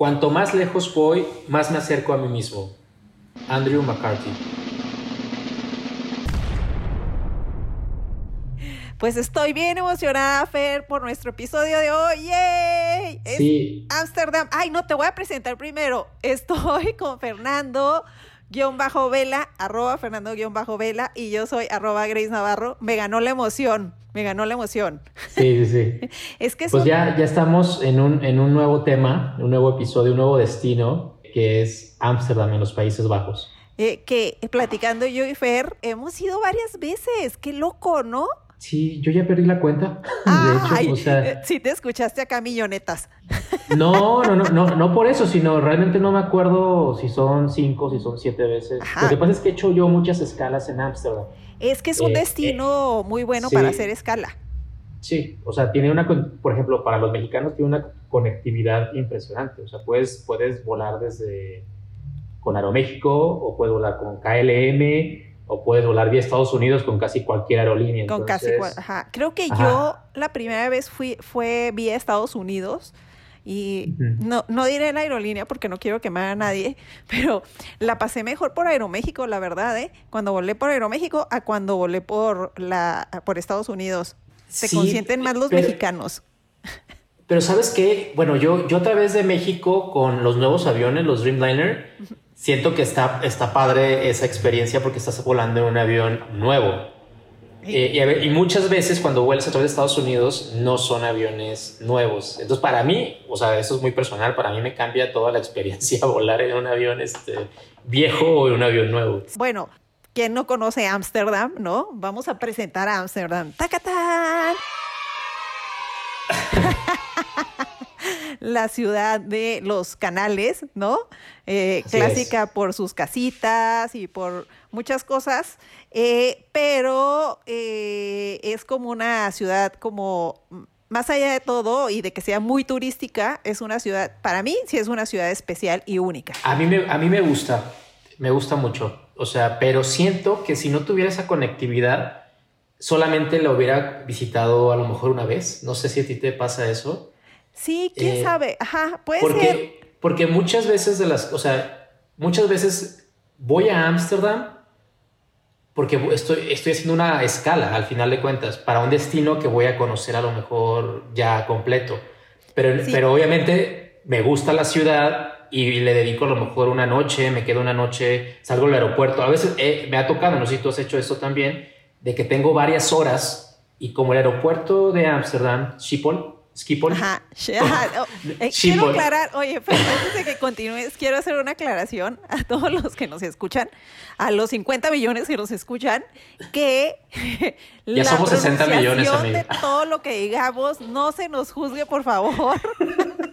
Cuanto más lejos voy, más me acerco a mí mismo. Andrew McCarthy. Pues estoy bien emocionada, Fer, por nuestro episodio de hoy. ¡Yay! sí. Amsterdam. Ay, no, te voy a presentar primero. Estoy con Fernando guion bajo vela, arroba Fernando guion bajo vela, y yo soy arroba Grace Navarro. Me ganó la emoción, me ganó la emoción. Sí, sí, sí. es que Pues ya, ya estamos en un, en un nuevo tema, un nuevo episodio, un nuevo destino, que es Ámsterdam en los Países Bajos. Eh, que platicando yo y Fer, hemos ido varias veces. Qué loco, ¿no? Sí, yo ya perdí la cuenta. de hecho, o sea, eh, sí te escuchaste acá millonetas. No, no, no, no, no por eso, sino realmente no me acuerdo si son cinco, si son siete veces. Lo que pasa es que he hecho yo muchas escalas en Ámsterdam. Es que es un eh, destino muy bueno para hacer escala. Sí, o sea, tiene una, por ejemplo, para los mexicanos tiene una conectividad impresionante. O sea, puedes, puedes volar desde con Aeroméxico o puedes volar con KLM o puedes volar vía Estados Unidos con casi cualquier aerolínea. Con casi ajá. Creo que yo la primera vez fui, fue vía Estados Unidos y no, no diré la aerolínea porque no quiero quemar a nadie, pero la pasé mejor por Aeroméxico, la verdad, ¿eh? Cuando volé por Aeroméxico a cuando volé por, la, por Estados Unidos. Se consienten más los mexicanos. Pero ¿sabes qué? Bueno, yo, yo a través de México con los nuevos aviones, los Dreamliner, siento que está, está padre esa experiencia porque estás volando en un avión nuevo. Eh, y, muchas veces cuando vuelas a través de Estados Unidos no son aviones nuevos. Entonces para mí, o sea, eso es muy personal, para mí me cambia toda la experiencia volar en un avión este, viejo o en un avión nuevo. Bueno, quien no conoce Ámsterdam, ¿no? Vamos a presentar a Ámsterdam. ¡Tacatán! la ciudad de los canales, ¿no? Eh, clásica por sus casitas y por muchas cosas, eh, pero eh, es como una ciudad como más allá de todo y de que sea muy turística, es una ciudad, para mí sí es una ciudad especial y única. A mí me, a mí me gusta, me gusta mucho, o sea, pero siento que si no tuviera esa conectividad, solamente la hubiera visitado a lo mejor una vez. No sé si a ti te pasa eso. Sí, quién eh, sabe. Ajá, puede porque, ser. Porque muchas veces de las, o sea, muchas veces voy a Ámsterdam porque estoy, estoy haciendo una escala, al final de cuentas, para un destino que voy a conocer a lo mejor ya completo. Pero, pero obviamente me gusta la ciudad y le dedico a lo mejor una noche, me quedo una noche, salgo al aeropuerto. A veces eh, me ha tocado, no sé si tú has hecho esto también, de que tengo varias horas y como el aeropuerto de Ámsterdam, Schiphol, Skipol. Ajá. Oh, eh, quiero aclarar, oye, pero antes de que continúes, quiero hacer una aclaración a todos los que nos escuchan, a los 50 millones que nos escuchan, que ya somos 60 millones, amiga. de todo lo que digamos no se nos juzgue, por favor.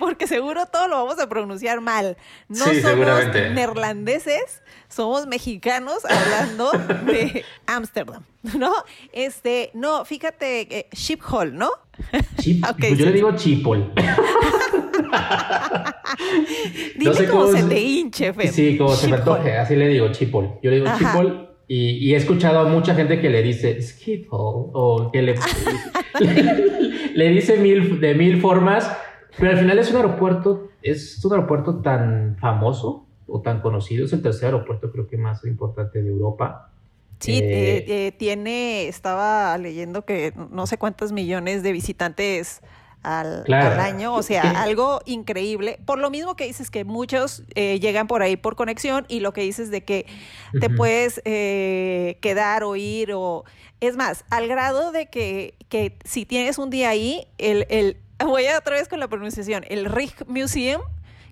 Porque seguro todo lo vamos a pronunciar mal. No somos neerlandeses, somos mexicanos hablando de Ámsterdam, ¿no? Este, no, fíjate, eh, Hall, ¿no? Pues yo le digo chipol. Dime no sé cómo, se te hinche, Fe. Sí, como se me antoje, así le digo chipol. Yo le digo chipol y, he escuchado a mucha gente que le dice skithole o que le, le, dice mil, de mil formas, pero al final es un aeropuerto, es un aeropuerto tan famoso o tan conocido, es el tercer aeropuerto creo que más importante de Europa. Sí, eh, eh, tiene, estaba leyendo que no sé cuántos millones de visitantes al, año, o sea, algo increíble. Por lo mismo que dices que muchos eh, llegan por ahí por conexión y lo que dices de que te puedes quedar o ir o... Es más, al grado de que, que si tienes un día ahí, el, el, voy a otra vez con la pronunciación, el Rijksmuseum,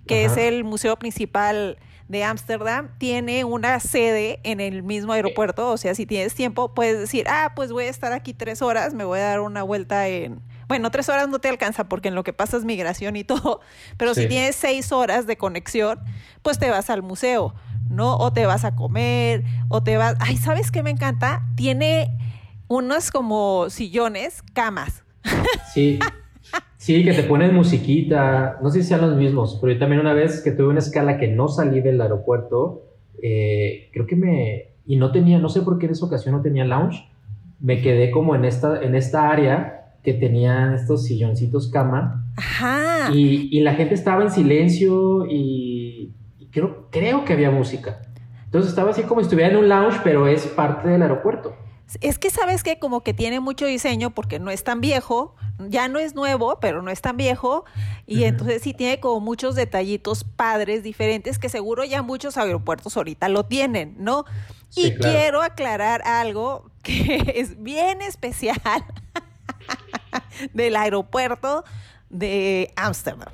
que es el museo principal de Ámsterdam tiene una sede en el mismo aeropuerto. O sea, si tienes tiempo, puedes decir, ah, pues voy a estar aquí tres horas, me voy a dar una vuelta en... Bueno, tres horas no te alcanza porque en lo que pasa es migración y todo, pero si tienes seis horas de conexión, pues te vas al museo, ¿no? O te vas a comer, o te vas... Ay, ¿sabes qué me encanta? Tiene unos como sillones, camas. Sí, Sí, que te ponen musiquita, no sé si sean los mismos, pero yo también una vez que tuve una escala que no salí del aeropuerto, eh, creo que me, y no tenía, no sé por qué en esa ocasión no tenía lounge, me quedé como en esta, en esta área que tenían estos silloncitos cama Ajá. Y, la gente estaba en silencio y, creo, creo que había música. Entonces estaba así como si estuviera en un lounge, pero es parte del aeropuerto. Es que sabes que como que tiene mucho diseño porque no es tan viejo, ya no es nuevo, pero no es tan viejo, y entonces sí tiene como muchos detallitos padres diferentes que seguro ya muchos aeropuertos ahorita lo tienen, ¿no? y quiero aclarar algo que es bien especial del aeropuerto de Ámsterdam.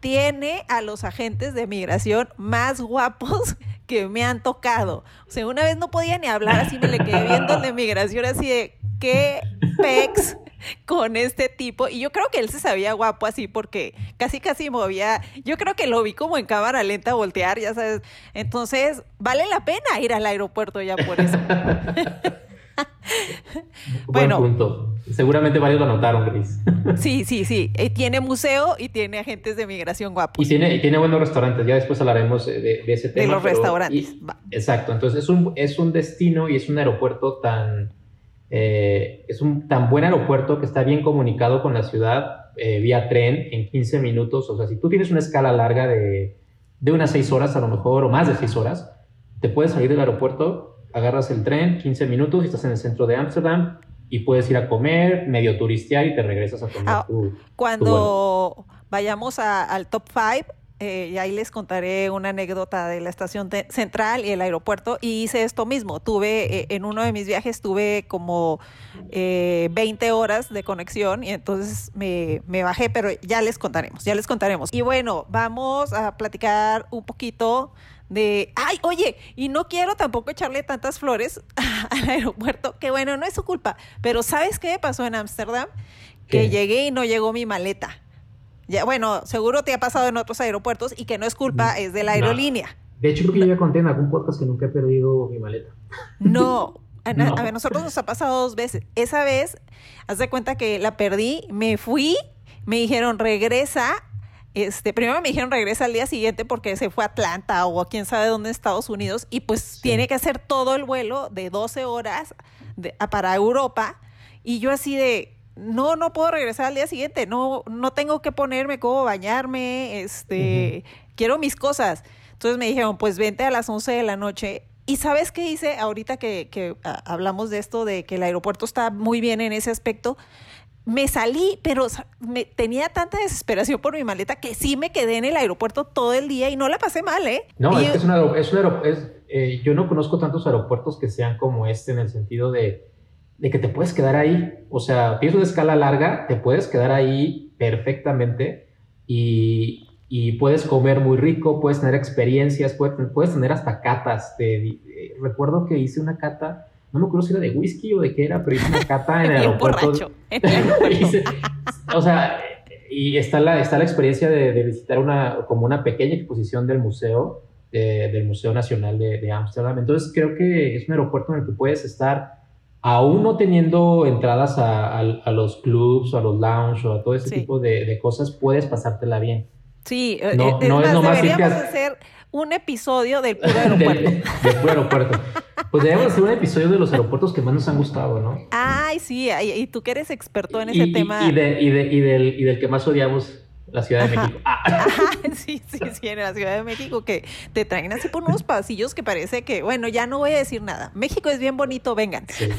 Tiene a los agentes de migración más guapos que me han tocado. O sea, una vez no podía ni hablar, así me le quedé viendo el de migración, así de qué pex con este tipo. Y yo creo que él se sabía guapo así porque casi casi movía. Yo creo que lo vi como en cámara lenta voltear, ya sabes. Entonces, vale la pena ir al aeropuerto ya por eso. bueno, punto. Seguramente varios lo notaron, Gris. sí, sí, sí. Eh, tiene museo y tiene agentes de migración guapos. Y tiene, tiene buenos restaurantes. Ya después hablaremos de, ese tema. De los restaurantes. exacto. Entonces es un, es un destino y es un aeropuerto tan... Eh, es un tan buen aeropuerto que está bien comunicado con la ciudad eh, vía tren en 15 minutos. O sea, si tú tienes una escala larga de, de unas 6 horas a lo mejor, o más de 6 horas, te puedes salir del aeropuerto agarras el tren, 15 minutos y estás en el centro de Ámsterdam y puedes ir a comer, medio turistear y te regresas a tomar ah, tu, Cuando vayamos al top 5, eh, y ahí les contaré una anécdota de la estación central y el aeropuerto. Y hice esto mismo. Tuve, eh, en uno de mis viajes, tuve como 20 eh, horas de conexión y entonces me, me, bajé, pero ya les contaremos, ya les contaremos. Y bueno, vamos a platicar un poquito de, ay, oye, y no quiero tampoco echarle tantas flores al aeropuerto, que bueno, no es su culpa, pero ¿sabes qué pasó en Ámsterdam? Que llegué y no llegó mi maleta. Ya, bueno, seguro te ha pasado en otros aeropuertos y que no es culpa, es de la aerolínea. De hecho, creo que yo ya conté en algún podcast que nunca he perdido mi maleta. No, a, a, ver, nosotros nos ha pasado dos veces. Esa vez, haz de cuenta que la perdí, me fui, me dijeron regresa este, primero me dijeron regresa al día siguiente porque se fue a Atlanta o a quién sabe dónde en Estados Unidos y pues tiene que hacer todo el vuelo de 12 horas para Europa y yo así de no no puedo regresar al día siguiente, no no tengo que ponerme cómo bañarme, este, quiero mis cosas. Entonces me dijeron, pues vente a las 11 de la noche y sabes qué hice ahorita que, que hablamos de esto, de que el aeropuerto está muy bien en ese aspecto me salí, pero me, tenía tanta desesperación por mi maleta que sí me quedé en el aeropuerto todo el día y no la pasé mal, ¿eh? No, es que es un aeropuerto, eh, yo no conozco tantos aeropuertos que sean como este en el sentido de, de que te puedes quedar ahí. O sea, pienso de escala larga, te puedes quedar ahí perfectamente y, y puedes comer muy rico, puedes tener experiencias, puedes, puedes tener hasta catas. recuerdo que hice una cata no me acuerdo si era de whisky o de qué era, pero hice una cata en el aeropuerto. o sea, y está la, está la experiencia de, visitar una, como una pequeña exposición del museo, del Museo Nacional de Ámsterdam. Entonces creo que es un aeropuerto en el que puedes estar, aún no teniendo entradas a, los clubs o a los lounge o a todo ese tipo de, cosas, puedes pasártela bien. Sí, no, eh, no es nomás deberíamos hacer un episodio del puro aeropuerto. del puro aeropuerto. Pues debemos hacer un episodio de los aeropuertos que más nos han gustado, ¿no? Ay, sí, y tú que eres experto en ese tema. Y, de, y, de, y, del, y del que más odiamos, la Ciudad de México. Ah. sí, sí, sí, en la Ciudad de México, que te traen así por unos pasillos que parece que, bueno, ya no voy a decir nada. México es bien bonito, vengan. Sí.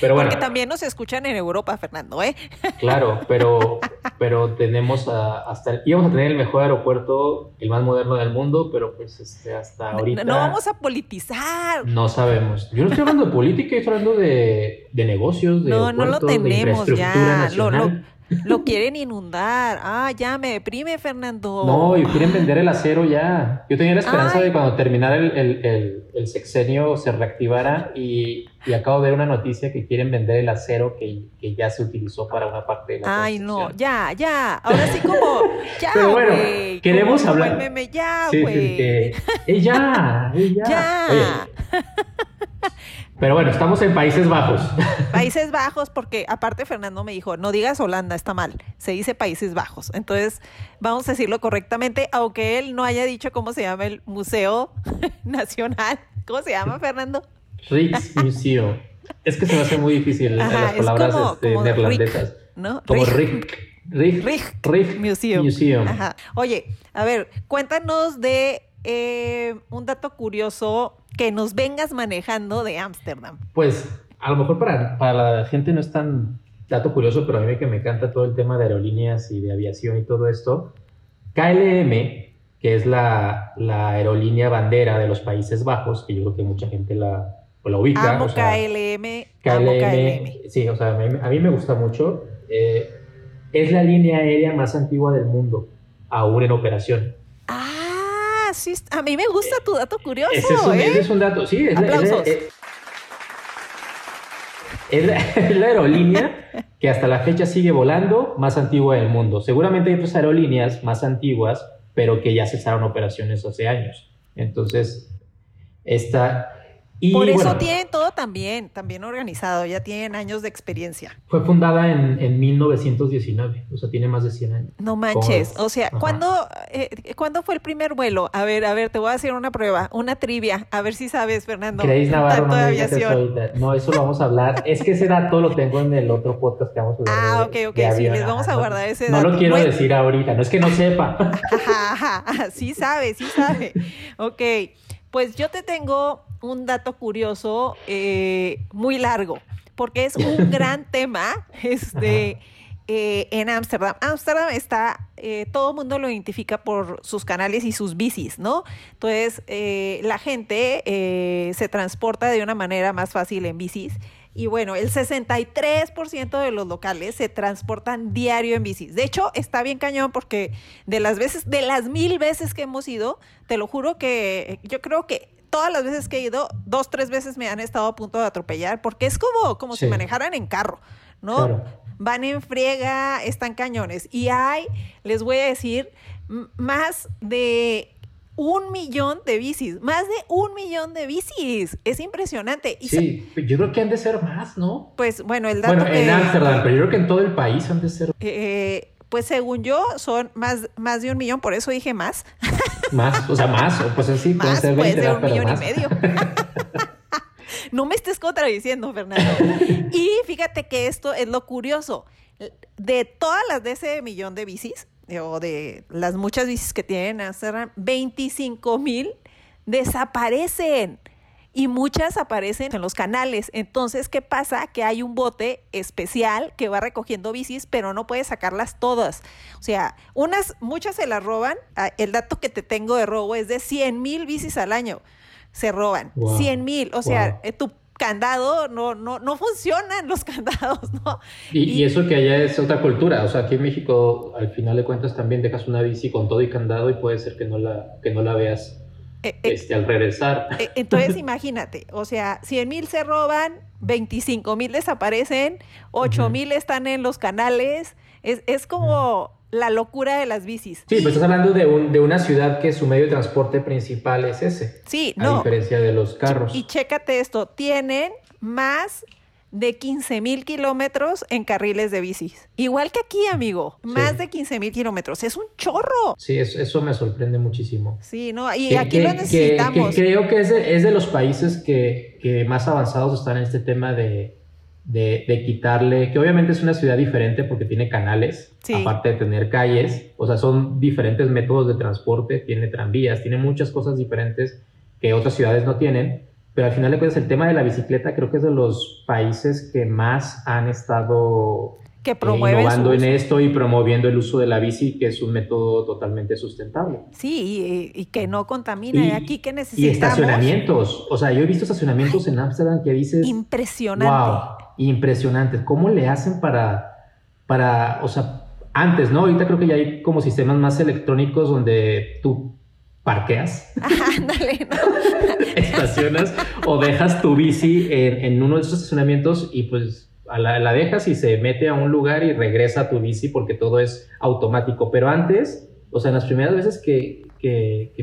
Pero bueno, Porque también nos escuchan en Europa, Fernando, ¿eh? Claro, pero, pero tenemos hasta, íbamos a tener el mejor aeropuerto, el más moderno del mundo, pero pues este, hasta ahorita... No, vamos a politizar. No sabemos. Yo no estoy hablando de política, estoy hablando de, de negocios, de No, no lo tenemos ya. Lo, lo, lo quieren inundar. Ah, ya me deprime, Fernando. No, y quieren vender el acero ya. Yo tenía la esperanza de cuando terminara el, sexenio se reactivara y, acabo de ver una noticia que quieren vender el acero que, ya se utilizó para una parte de la Ay, no, ya, ya. Ahora sí como, ya, Pero bueno, queremos hablar. Meme, ya, güey. Sí, sí, ya, ya. ya. Pero bueno, estamos en Países Bajos. Países Bajos, porque aparte Fernando me dijo, no digas Holanda, está mal, se dice Países Bajos. Entonces, vamos a decirlo correctamente, aunque él no haya dicho cómo se llama el Museo Nacional. ¿Cómo se llama, Fernando? Rijksmuseum. Es que se me hace muy difícil las palabras este, neerlandesas. ¿no? Como Rick. Museum. Oye, a ver, cuéntanos de eh, un dato curioso que nos vengas manejando de Ámsterdam. Pues a lo mejor para, para la gente no es tan dato curioso, pero a mí que me encanta todo el tema de aerolíneas y de aviación y todo esto. KLM, que es la, la aerolínea bandera de los Países Bajos, que yo creo que mucha gente la, pues, la ubica. Amo KLM, KLM, Sí, o sea, a mí, me gusta mucho. Eh, es la línea aérea más antigua del mundo, aún en operación. A mí me gusta tu dato curioso. Ese es un, ¿eh? ese es un dato, sí. Es, es, la, aerolínea que hasta la fecha sigue volando más antigua del mundo. Seguramente hay otras aerolíneas más antiguas, pero que ya cesaron operaciones hace años. Entonces, esta por eso tienen todo también, también organizado, ya tienen años de experiencia. Fue fundada en, en 1919, o sea, tiene más de 100 años. No manches, o sea, ¿cuándo, eh, ¿cuándo fue el primer vuelo? A ver, a ver, te voy a hacer una prueba, una trivia, a ver si sabes, Fernando. Grace Navarro, no, aviación. no, eso lo vamos a hablar. es que ese dato lo tengo en el otro podcast que vamos a hablar. Ah, ok, ok, sí, les vamos a guardar ese dato. No lo quiero decir ahorita, no es que no sepa. sí sabe, sí sabe. Ok, pues yo te tengo un dato curioso eh, muy largo, porque es un gran tema este, eh, en Ámsterdam. Ámsterdam está, eh, todo el mundo lo identifica por sus canales y sus bicis, ¿no? Entonces, la gente se transporta de una manera más fácil en bicis. Y bueno, el 63% de los locales se transportan diario en bicis. De hecho, está bien cañón porque de las veces, de las mil veces que hemos ido, te lo juro que yo creo que todas las veces que he ido, dos, tres veces me han estado a punto de atropellar, porque es como, como si manejaran en carro, ¿no? Van en friega, están cañones. Y hay, les voy a decir, más de un millón de bicis, más de un millón de bicis. Es impresionante. sí, yo creo que han de ser más, ¿no? Pues bueno, el dato Bueno, en Ámsterdam, pero yo creo que en todo el país han de ser. Eh, pues según yo, son más, más de un millón, por eso dije más. Más, o sea, más, o pues así puede ser 20, pues, de un millón y medio. no me estés contradiciendo, Fernando. Y fíjate que esto es lo curioso. De todas las de ese millón de bicis, o de las muchas bicis que tienen Amsterdam, 25 mil desaparecen y muchas aparecen en los canales. Entonces, ¿qué pasa? Que hay un bote especial que va recogiendo bicis, pero no puede sacarlas todas. O sea, unas, muchas se las roban. Ah, el dato que te tengo de robo es de 100 mil bicis al año. Se roban. 100 mil. O sea, eh, tu candado, no, no, no funcionan los candados, ¿no? Y, eso que allá es otra cultura, o sea, aquí en México al final de cuentas también dejas una bici con todo y candado y puede ser que no la, que no la veas eh, eh, este, al regresar. Eh, entonces imagínate, o sea, 100 mil se roban, 25 mil desaparecen, 8 mil están en los canales, es, es como la locura de las bicis. Sí, pues estás hablando de, un, de una ciudad que su medio de transporte principal es ese. Sí, no. A diferencia de los carros. Y, y chécate esto, tienen más de 15 mil kilómetros en carriles de bicis. Igual que aquí, amigo, más de 15 mil kilómetros. Es un chorro. Sí, eso, me sorprende muchísimo. Sí, no, y aquí lo necesitamos. creo que es de, es de los países que, que, más avanzados están en este tema de, de, quitarle, que obviamente es una ciudad diferente porque tiene canales, aparte de tener calles, o sea, son diferentes métodos de transporte, tiene tranvías, tiene muchas cosas diferentes que otras ciudades no tienen pero al final de cuentas el tema de la bicicleta creo que es de los países que más han estado que eh, innovando en esto y promoviendo el uso de la bici, que es un método totalmente sustentable. Sí, y, que no contamina. Y, aquí que necesitamos. Y estacionamientos. O sea, yo he visto estacionamientos en Ámsterdam que dices. Impresionante. Wow, impresionante. ¿Cómo le hacen para, para, o sea, antes, ¿no? Ahorita creo que ya hay como sistemas más electrónicos donde tú parqueas, Ándale, estacionas o dejas tu bici en, uno de esos estacionamientos y pues la, dejas y se mete a un lugar y regresa a tu bici porque todo es automático. Pero antes, o sea, en las primeras veces que,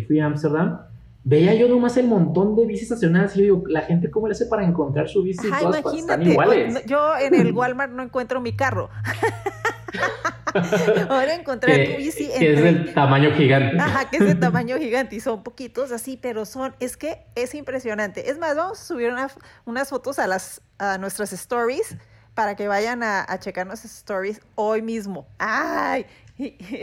fui a Ámsterdam, veía yo nomás el montón de bicis estacionadas y yo digo, la gente cómo le hace para encontrar su bici, todas están iguales. Yo en el Walmart no encuentro mi carro. Ahora encontrar tu bici. Que es del tamaño gigante. Ajá, que es de tamaño gigante y son poquitos así, pero son, es que es impresionante. Es más, vamos a subir unas fotos a las a nuestras stories para que vayan a, checar nuestras stories hoy mismo. ¡Ay!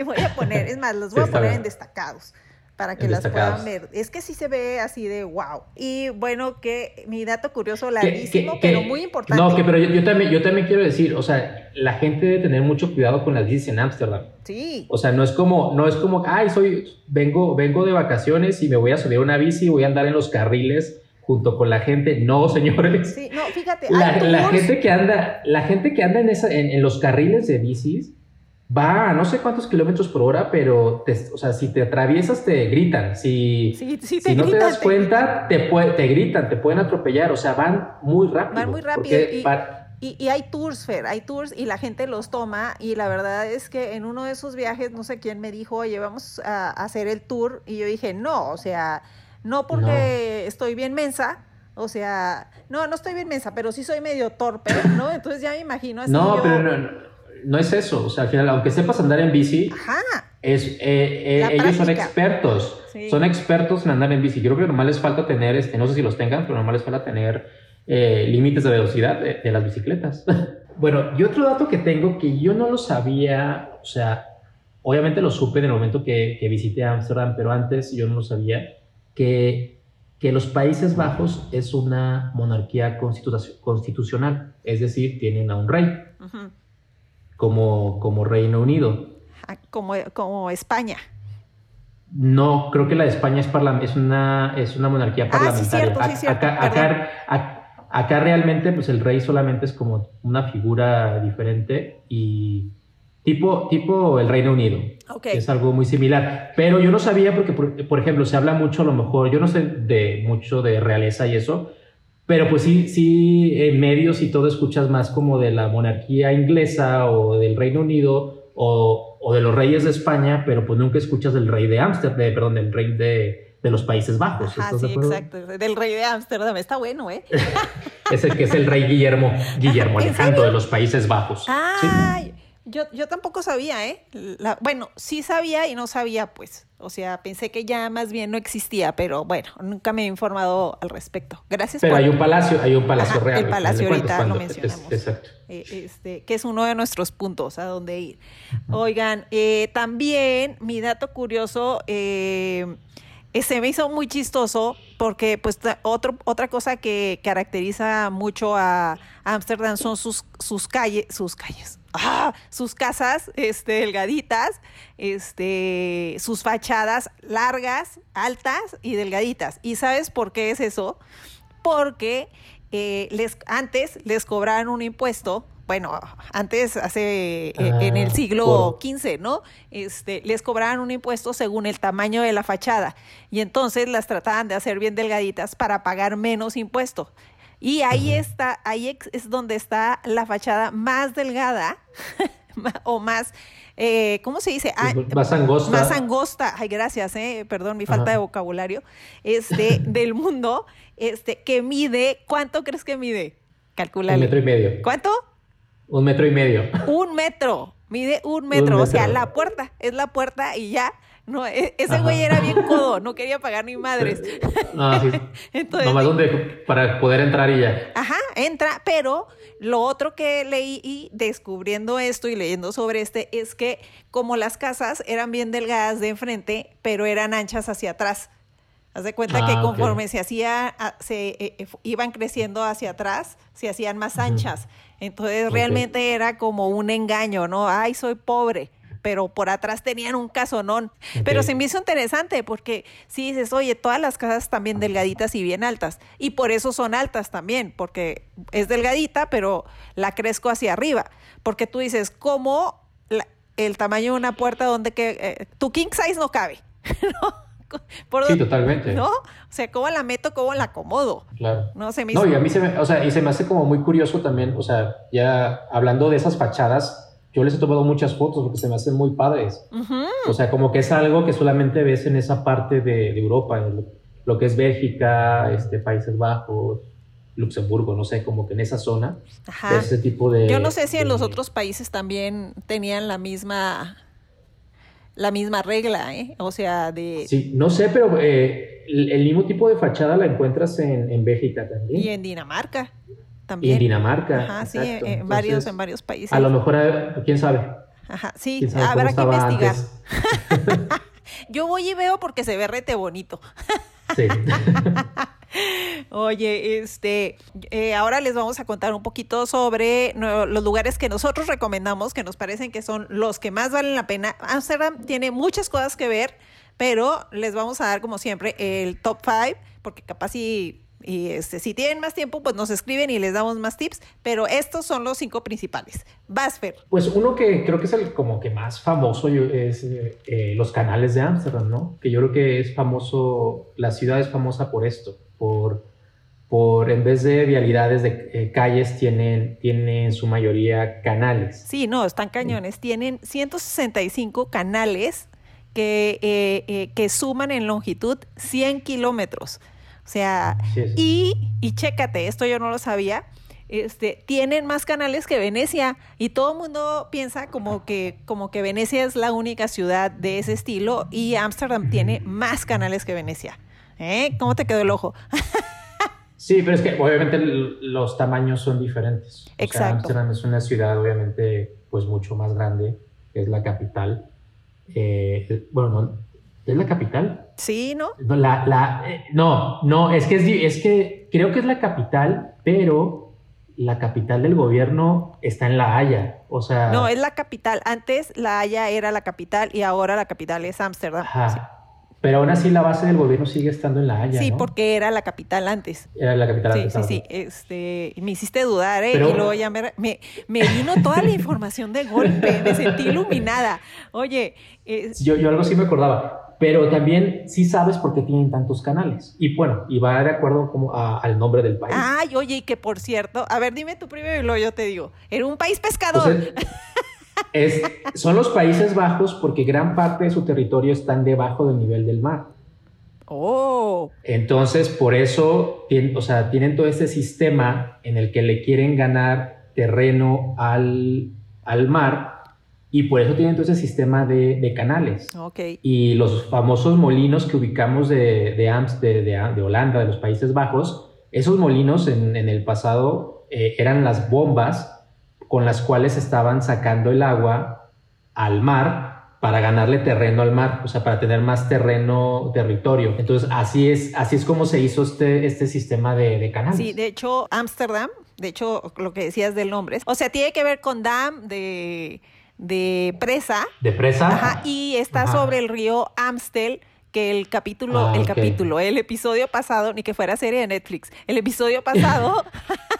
voy a poner, es más, los voy a poner en destacados para que las puedan ver. Es que sí se ve así de wow. Y bueno, que mi dato curioso, larguísimo, pero muy importante. No, que pero yo, también, yo también quiero decir, o sea, la gente debe tener mucho cuidado con las bicis en Ámsterdam. Sí. O sea, no es como, no es como, ay, soy, vengo, vengo de vacaciones y me voy a subir una bici y voy a andar en los carriles junto con la gente. No, señores. Sí, no, fíjate. La, gente que anda, la gente que anda en, esa, en los carriles de bicis va a no sé cuántos kilómetros por hora, pero o sea, si te atraviesas te gritan. Si, si no te das cuenta, te, te gritan, te pueden atropellar. O sea, van muy rápido. Van muy rápido. Y, hay tours, Fer, hay tours y la gente los toma. Y la verdad es que en uno de esos viajes, no sé quién me dijo, oye, vamos a hacer el tour. Y yo dije, no, o sea, no porque estoy bien mensa. O sea, no, no estoy bien mensa, pero sí soy medio torpe, ¿no? Entonces ya me imagino así. No, pero no no es eso. O sea, al final, aunque sepas andar en bici, Es, eh, eh, ellos son expertos. Son expertos en andar en bici. Yo creo que normal les falta tener, este, no sé si los tengan, pero normal les falta tener eh, límites de velocidad de, las bicicletas. bueno, y otro dato que tengo que yo no lo sabía, o sea, obviamente lo supe en el momento que, que visité Ámsterdam, pero antes yo no lo sabía, que, que los Países Bajos es una monarquía constitucional, es decir, tienen a un rey como, como Reino Unido. Ah, como, como España. No, creo que la de España es, es, una, es una monarquía parlamentaria. Ah, sí, cierto, acá, acá, realmente pues el rey solamente es como una figura diferente y tipo, tipo el Reino Unido. Es algo muy similar. Pero yo no sabía porque, por, por, ejemplo, se habla mucho a lo mejor, yo no sé de mucho de realeza y eso, pero pues sí, sí, en medios y todo escuchas más como de la monarquía inglesa o del Reino Unido o, o de los reyes de España, pero pues nunca escuchas del rey de Ámsterdam, perdón, del rey de, de los Países Bajos. Ah, sí, exacto, del rey de Ámsterdam, está bueno, ¿eh? es el que es el rey Guillermo, Guillermo Alejandro de los Países Bajos. Ay, yo, yo tampoco sabía, ¿eh? bueno, sí sabía y no sabía, pues. O sea, pensé que ya más bien no existía, pero bueno, nunca me he informado al respecto. Gracias. Pero hay un palacio, hay un palacio real. El palacio ahorita lo mencionamos. exacto. Eh, este, que es uno de nuestros puntos a donde ir. Oigan, eh, también mi dato curioso. Eh, se me hizo muy chistoso porque pues otra cosa que caracteriza mucho a Ámsterdam son sus, sus calles, sus calles, ¡ah! sus casas este, delgaditas, este, sus fachadas largas, altas y delgaditas. ¿Y sabes por qué es eso? Porque eh, les, antes les cobraban un impuesto bueno, antes, hace eh, en el ah, siglo XV, ¿no? Este, les cobraban un impuesto según el tamaño de la fachada y entonces las trataban de hacer bien delgaditas para pagar menos impuesto. Y ahí está, ahí es donde está la fachada más delgada o más, eh, ¿cómo se dice? Ah, más angosta. Más angosta, ay, gracias, eh, perdón, mi falta de vocabulario, este, del mundo, este, que mide, ¿cuánto crees que mide? Calcula. Un metro y medio. ¿Cuánto? Un metro y medio. Un metro, mide un metro, o sea, la puerta, es la puerta y ya no, e, ese güey era bien codo, no quería pagar ni madres. No, sí. Entonces, Nomás donde para poder entrar y ya. Ajá, entra, pero lo otro que leí y descubriendo esto y leyendo sobre este es que como las casas eran bien delgadas de enfrente, pero eran anchas hacia atrás. Haz de cuenta que ah, conforme se hacía, se eh, eh, iban creciendo hacia atrás, se hacían más anchas. Entonces realmente era como un engaño, ¿no? Ay, soy pobre pero por atrás tenían un casonón. Pero se me hizo interesante porque si dices, oye, todas las casas bien delgaditas y bien altas. Y por eso son altas también, porque es delgadita, pero la crezco hacia arriba. Porque tú dices, ¿cómo el tamaño de una puerta donde que eh, tu king size no cabe? sí, totalmente. ¿No? O sea, ¿cómo la meto? ¿Cómo la acomodo? Claro. No, se me no y a mí se me, o sea, y se me hace como muy curioso también, o sea, ya hablando de esas fachadas, yo les he tomado muchas fotos porque se me hacen muy padres. O sea, como que es algo que solamente ves en esa parte de, Europa, en lo, que es Bélgica, este, Países Bajos, Luxemburgo, no sé, como que en esa zona. Ajá. ese tipo de... Yo no sé si en los otros países también tenían la misma la misma regla, ¿eh? O sea, de... Sí, no sé, pero eh, el, mismo tipo de fachada la encuentras en, en Bélgica también. Y en Dinamarca también. Y en Dinamarca. Ajá, sí, en, varios, en varios países. A lo mejor, quién sabe. Ajá, sí, habrá que investigar. Yo voy y veo porque se ve rete bonito. Sí. Oye, este, eh, ahora les vamos a contar un poquito sobre los lugares que nosotros recomendamos, que nos parecen que son los que más valen la pena. Amsterdam tiene muchas cosas que ver, pero les vamos a dar, como siempre, el top 5, porque capaz si y este, si tienen más tiempo, pues nos escriben y les damos más tips, pero estos son los cinco principales. Basfer. Pues uno que creo que es el como que más famoso es eh, eh, los canales de Ámsterdam, ¿no? Que yo creo que es famoso, la ciudad es famosa por esto, por, por en vez de vialidades de eh, calles, tienen, tienen en su mayoría canales. Sí, no, están cañones. Tienen 165 canales que, que suman en longitud 100 kilómetros. O sea, y, y chécate, esto yo no lo sabía, este, tienen más canales que Venecia y todo el mundo piensa como que, como que Venecia es la única ciudad de ese estilo y Ámsterdam tiene más canales que Venecia. ¿Eh? ¿Cómo te quedó el ojo? sí, pero es que obviamente los tamaños son diferentes. Exacto. Ámsterdam es una ciudad obviamente pues mucho más grande, es la capital. Eh, bueno, no, ¿Es la capital? Sí, ¿no? La, la, eh, no, no, es que, es, es que creo que es la capital, pero la capital del gobierno está en La Haya, o sea... No, es la capital. Antes La Haya era la capital y ahora la capital es Ámsterdam. Ajá. Pero aún así la base del gobierno sigue estando en La Haya, Sí, porque era la capital antes. Era la capital antes. Sí, sí, sí. Este, me hiciste dudar, ¿eh? Y luego ya me, me, vino toda la información de golpe, me sentí iluminada. Oye... Yo, yo algo sí me acordaba pero también sí sabes por qué tienen tantos canales. Y bueno, y va de acuerdo como al nombre del país. Ay, oye, y que por cierto, a ver, dime tú primero y luego yo te digo, era un país pescador. es, son los Países Bajos porque gran parte de su territorio están debajo del nivel del mar. Oh. Entonces, por eso, o sea, tienen todo ese sistema en el que le quieren ganar terreno al, al mar y por eso tienen todo ese sistema de, canales. Okay. Y los famosos molinos que ubicamos de, de, Amst, de, de, Holanda, de los Países Bajos, esos molinos en, en el pasado eh, eran las bombas con las cuales estaban sacando el agua al mar para ganarle terreno al mar, o sea, para tener más terreno, territorio. Entonces, así es, así es como se hizo este, este sistema de, de canales. Sí, de hecho, Ámsterdam, de hecho, lo que decías del nombre, o sea, tiene que ver con dam de de presa. De presa. Ajá, y está sobre el río Amstel que el capítulo, ah, el capítulo, el episodio pasado, ni que fuera serie de Netflix, el episodio pasado,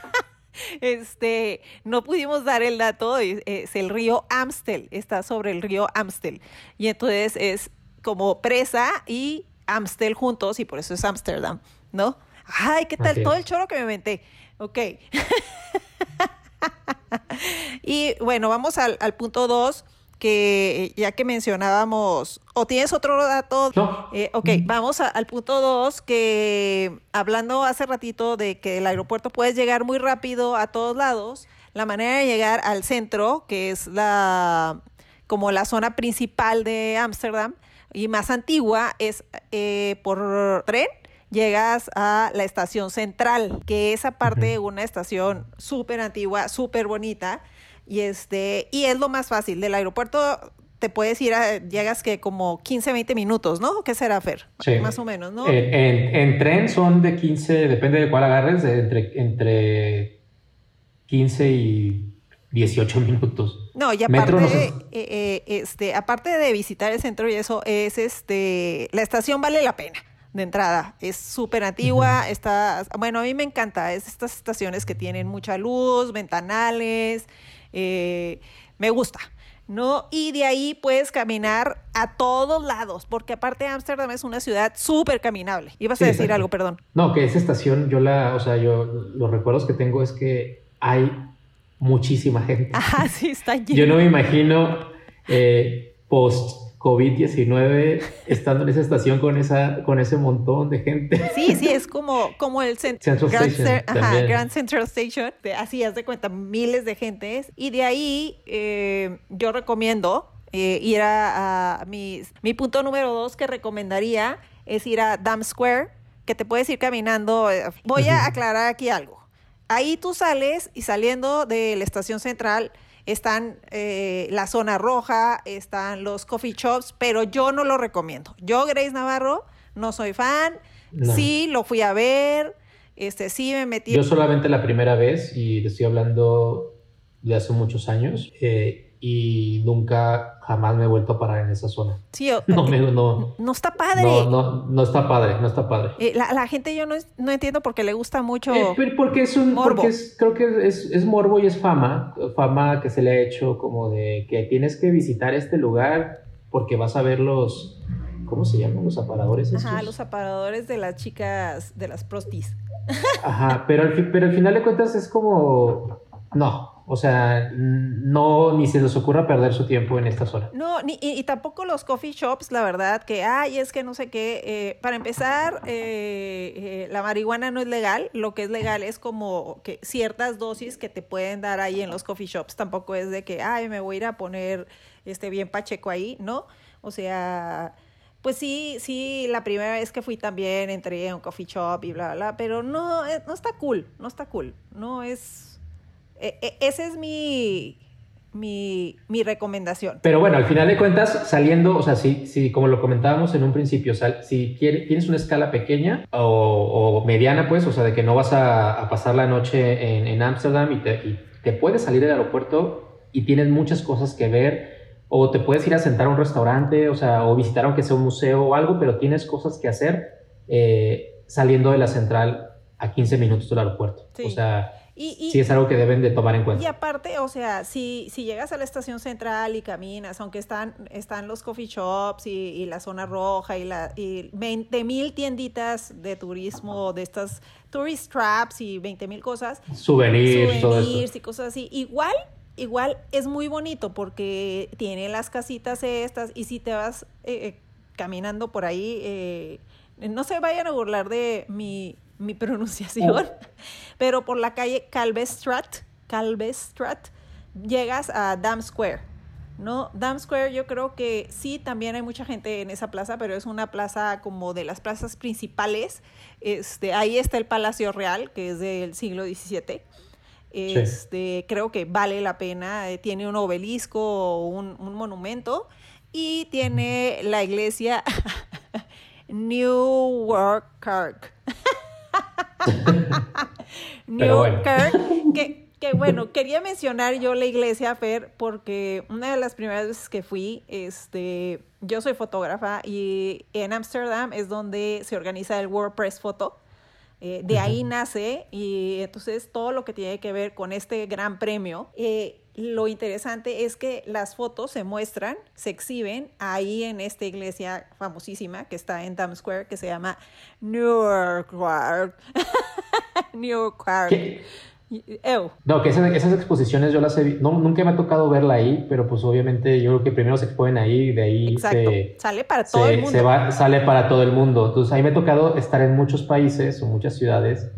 este, no pudimos dar el dato, es el río Amstel, está sobre el río Amstel. Y entonces es como presa y Amstel juntos, y por eso es Ámsterdam, ¿no? Ay, ¿qué tal? Todo el choro que me inventé. Ok. y bueno, vamos al, punto dos que ya que mencionábamos, o tienes otro dato, eh, ok, vamos al punto dos, que hablando hace ratito de que el aeropuerto puedes llegar muy rápido a todos lados, la manera de llegar al centro, que es la como la zona principal de Ámsterdam y más antigua, es eh, por tren llegas a la estación central, que es aparte de una estación súper antigua, súper bonita, y este, y es lo más fácil. Del aeropuerto te puedes ir a, llegas que como 15, 20 minutos, ¿no? ¿Qué será, Fer? Sí. Más o menos, ¿no? En, tren son de 15, depende de cuál agarres, entre, entre 15 y 18 minutos. No, y aparte, eh, eh, este, aparte de visitar el centro y eso, es este, la estación vale la pena de entrada. Es súper antigua, está, bueno, a mí me encanta, es estas estaciones que tienen mucha luz, ventanales, eh, me gusta. ¿no? Y de ahí puedes caminar a todos lados, porque aparte Ámsterdam es una ciudad súper caminable. Ibas a decir algo, perdón. No, que esa estación, yo la, o sea, yo los recuerdos que tengo es que hay muchísima gente. Ajá, sí, está lleno. Yo no me imagino eh, post COVID-19 estando en esa estación con, esa, con ese montón de gente. Sí, sí, es como, como el Central Grand, Station ajá, Grand Central Station, así haz de cuenta, miles de gentes. Y de ahí eh, yo recomiendo eh, ir a, mi, mi punto número dos que recomendaría es ir a Dam Square, que te puedes ir caminando. Voy a aclarar aquí algo ahí tú sales y saliendo de la estación central están eh, la zona roja, están los coffee shops, pero yo no lo recomiendo. Yo, Grace Navarro, no soy fan. Sí, lo fui a ver. Este, sí me metí. Yo solamente la primera vez, y te estoy hablando de hace muchos años, eh, y nunca, jamás me he vuelto a parar en esa zona. Sí, no, no, no, está padre. No, no, no está padre, no está padre. Eh, la, la, gente yo no, no entiendo por qué le gusta mucho. Eh, porque es un, morbo. Porque creo que es, es, morbo y es fama, fama que se le ha hecho como de que tienes que visitar este lugar porque vas a ver los, ¿cómo se llaman? Los aparadores. Ajá, los aparadores de las chicas, de las prostis. Ajá, pero al, pero al final de cuentas es como, no, o sea, no, ni se les ocurra perder su tiempo en esta zona. No, ni, y, tampoco los coffee shops, la verdad, que, ay, es que no sé qué. Eh, para empezar, eh, eh, la marihuana no es legal. Lo que es legal es como que ciertas dosis que te pueden dar ahí en los coffee shops. Tampoco es de que, ay, me voy a ir a poner este bien pacheco ahí, ¿no? O sea, pues sí, sí, la primera vez que fui también entré a un coffee shop y bla, bla, bla, pero no, no está cool, no está cool. No es e, e, esa es mi, mi, mi, recomendación. Pero bueno, al final de cuentas, saliendo, o sea, si, si como lo comentábamos en un principio, si tienes una escala pequeña o, mediana, pues, o sea, de que no vas a, pasar la noche en Ámsterdam y, te, te puedes salir del aeropuerto y tienes muchas cosas que ver, o te puedes ir a sentar a un restaurante, o sea, o visitar aunque sea un museo o algo, pero tienes cosas que hacer eh, saliendo de la central a 15 minutos del aeropuerto. O sea, y, sí, es algo que deben de tomar en cuenta. Y aparte, o sea, si, si llegas a la estación central y caminas, aunque están, están los coffee shops y, la zona roja y, la, y 20 mil tienditas de turismo, de estas tourist traps y 20 mil cosas. Souvenirs, souvenirs y cosas así. Igual, igual es muy bonito porque tiene las casitas estas y si te vas eh, eh, caminando por ahí, eh, no se vayan a burlar de mi mi pronunciación, oh. pero por la calle Calvestrat, Calvestrat, llegas a Dam Square. ¿no? Dam Square yo creo que sí, también hay mucha gente en esa plaza, pero es una plaza como de las plazas principales. Este, ahí está el Palacio Real, que es del siglo XVII. Este, Creo que vale la pena. Eh, tiene un obelisco, un, un monumento y tiene la iglesia New Work Kirk. Newkirk, que, que, bueno, quería mencionar yo la iglesia, Fer, porque una de las primeras veces que fui, este, yo soy fotógrafa y en Amsterdam es donde se organiza el WordPress Photo. Eh, de ahí nace y entonces todo lo que tiene que ver con este gran premio. Eh, lo interesante es que las fotos se muestran, se exhiben ahí en esta iglesia famosísima que está en Times Square que se llama Newark. Newark. No, que esas, exposiciones yo las he no, nunca me ha tocado verla ahí, pero pues obviamente yo creo que primero se exponen ahí y de ahí se, sale para todo el mundo. sale para todo el mundo. Entonces ahí me ha tocado estar en muchos países o muchas ciudades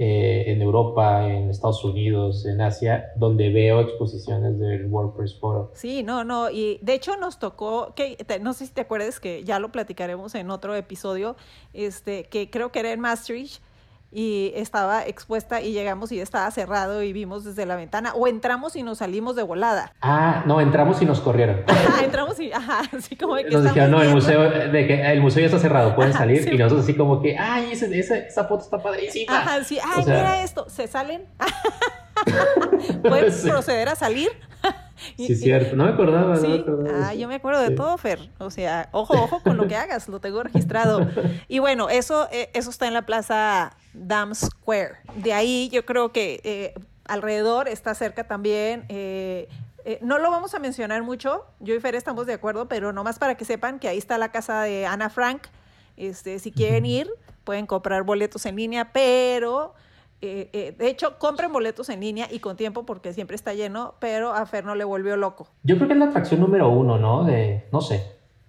eh, en Europa, en Estados Unidos, en Asia, donde veo exposiciones del WordPress Forum. Sí, no, no, y de hecho nos tocó, que no sé si te acuerdas que ya lo platicaremos en otro episodio, este, que creo que era en Maastricht, y estaba expuesta y llegamos y estaba cerrado y vimos desde la ventana o entramos y nos salimos de volada. Ah, no, entramos y nos corrieron. Ajá, entramos y ajá, así como que nos dijeron, no, el museo de que el museo ya está cerrado, pueden salir y nosotros así como que, ay, esa foto está padrísima. Ajá, sí, ay, mira esto, se salen. Pueden proceder a salir. Sí, cierto. No me acordaba. Sí. ah, yo me acuerdo de todo, Fer. O sea, ojo, ojo con lo que hagas. Lo tengo registrado. Y bueno, eso, eh, eso está en la plaza Dam Square. De ahí yo creo que eh, alrededor está cerca también. Eh, no lo vamos a mencionar mucho. Yo y Fer estamos de acuerdo, pero nomás para que sepan que ahí está la casa de Ana Frank. Este, si quieren ir, pueden comprar boletos en línea, pero eh, eh, de hecho, compren boletos en línea y con tiempo porque siempre está lleno, pero a Fer no le volvió loco. Yo creo que es la atracción número uno, ¿no? De, no sé,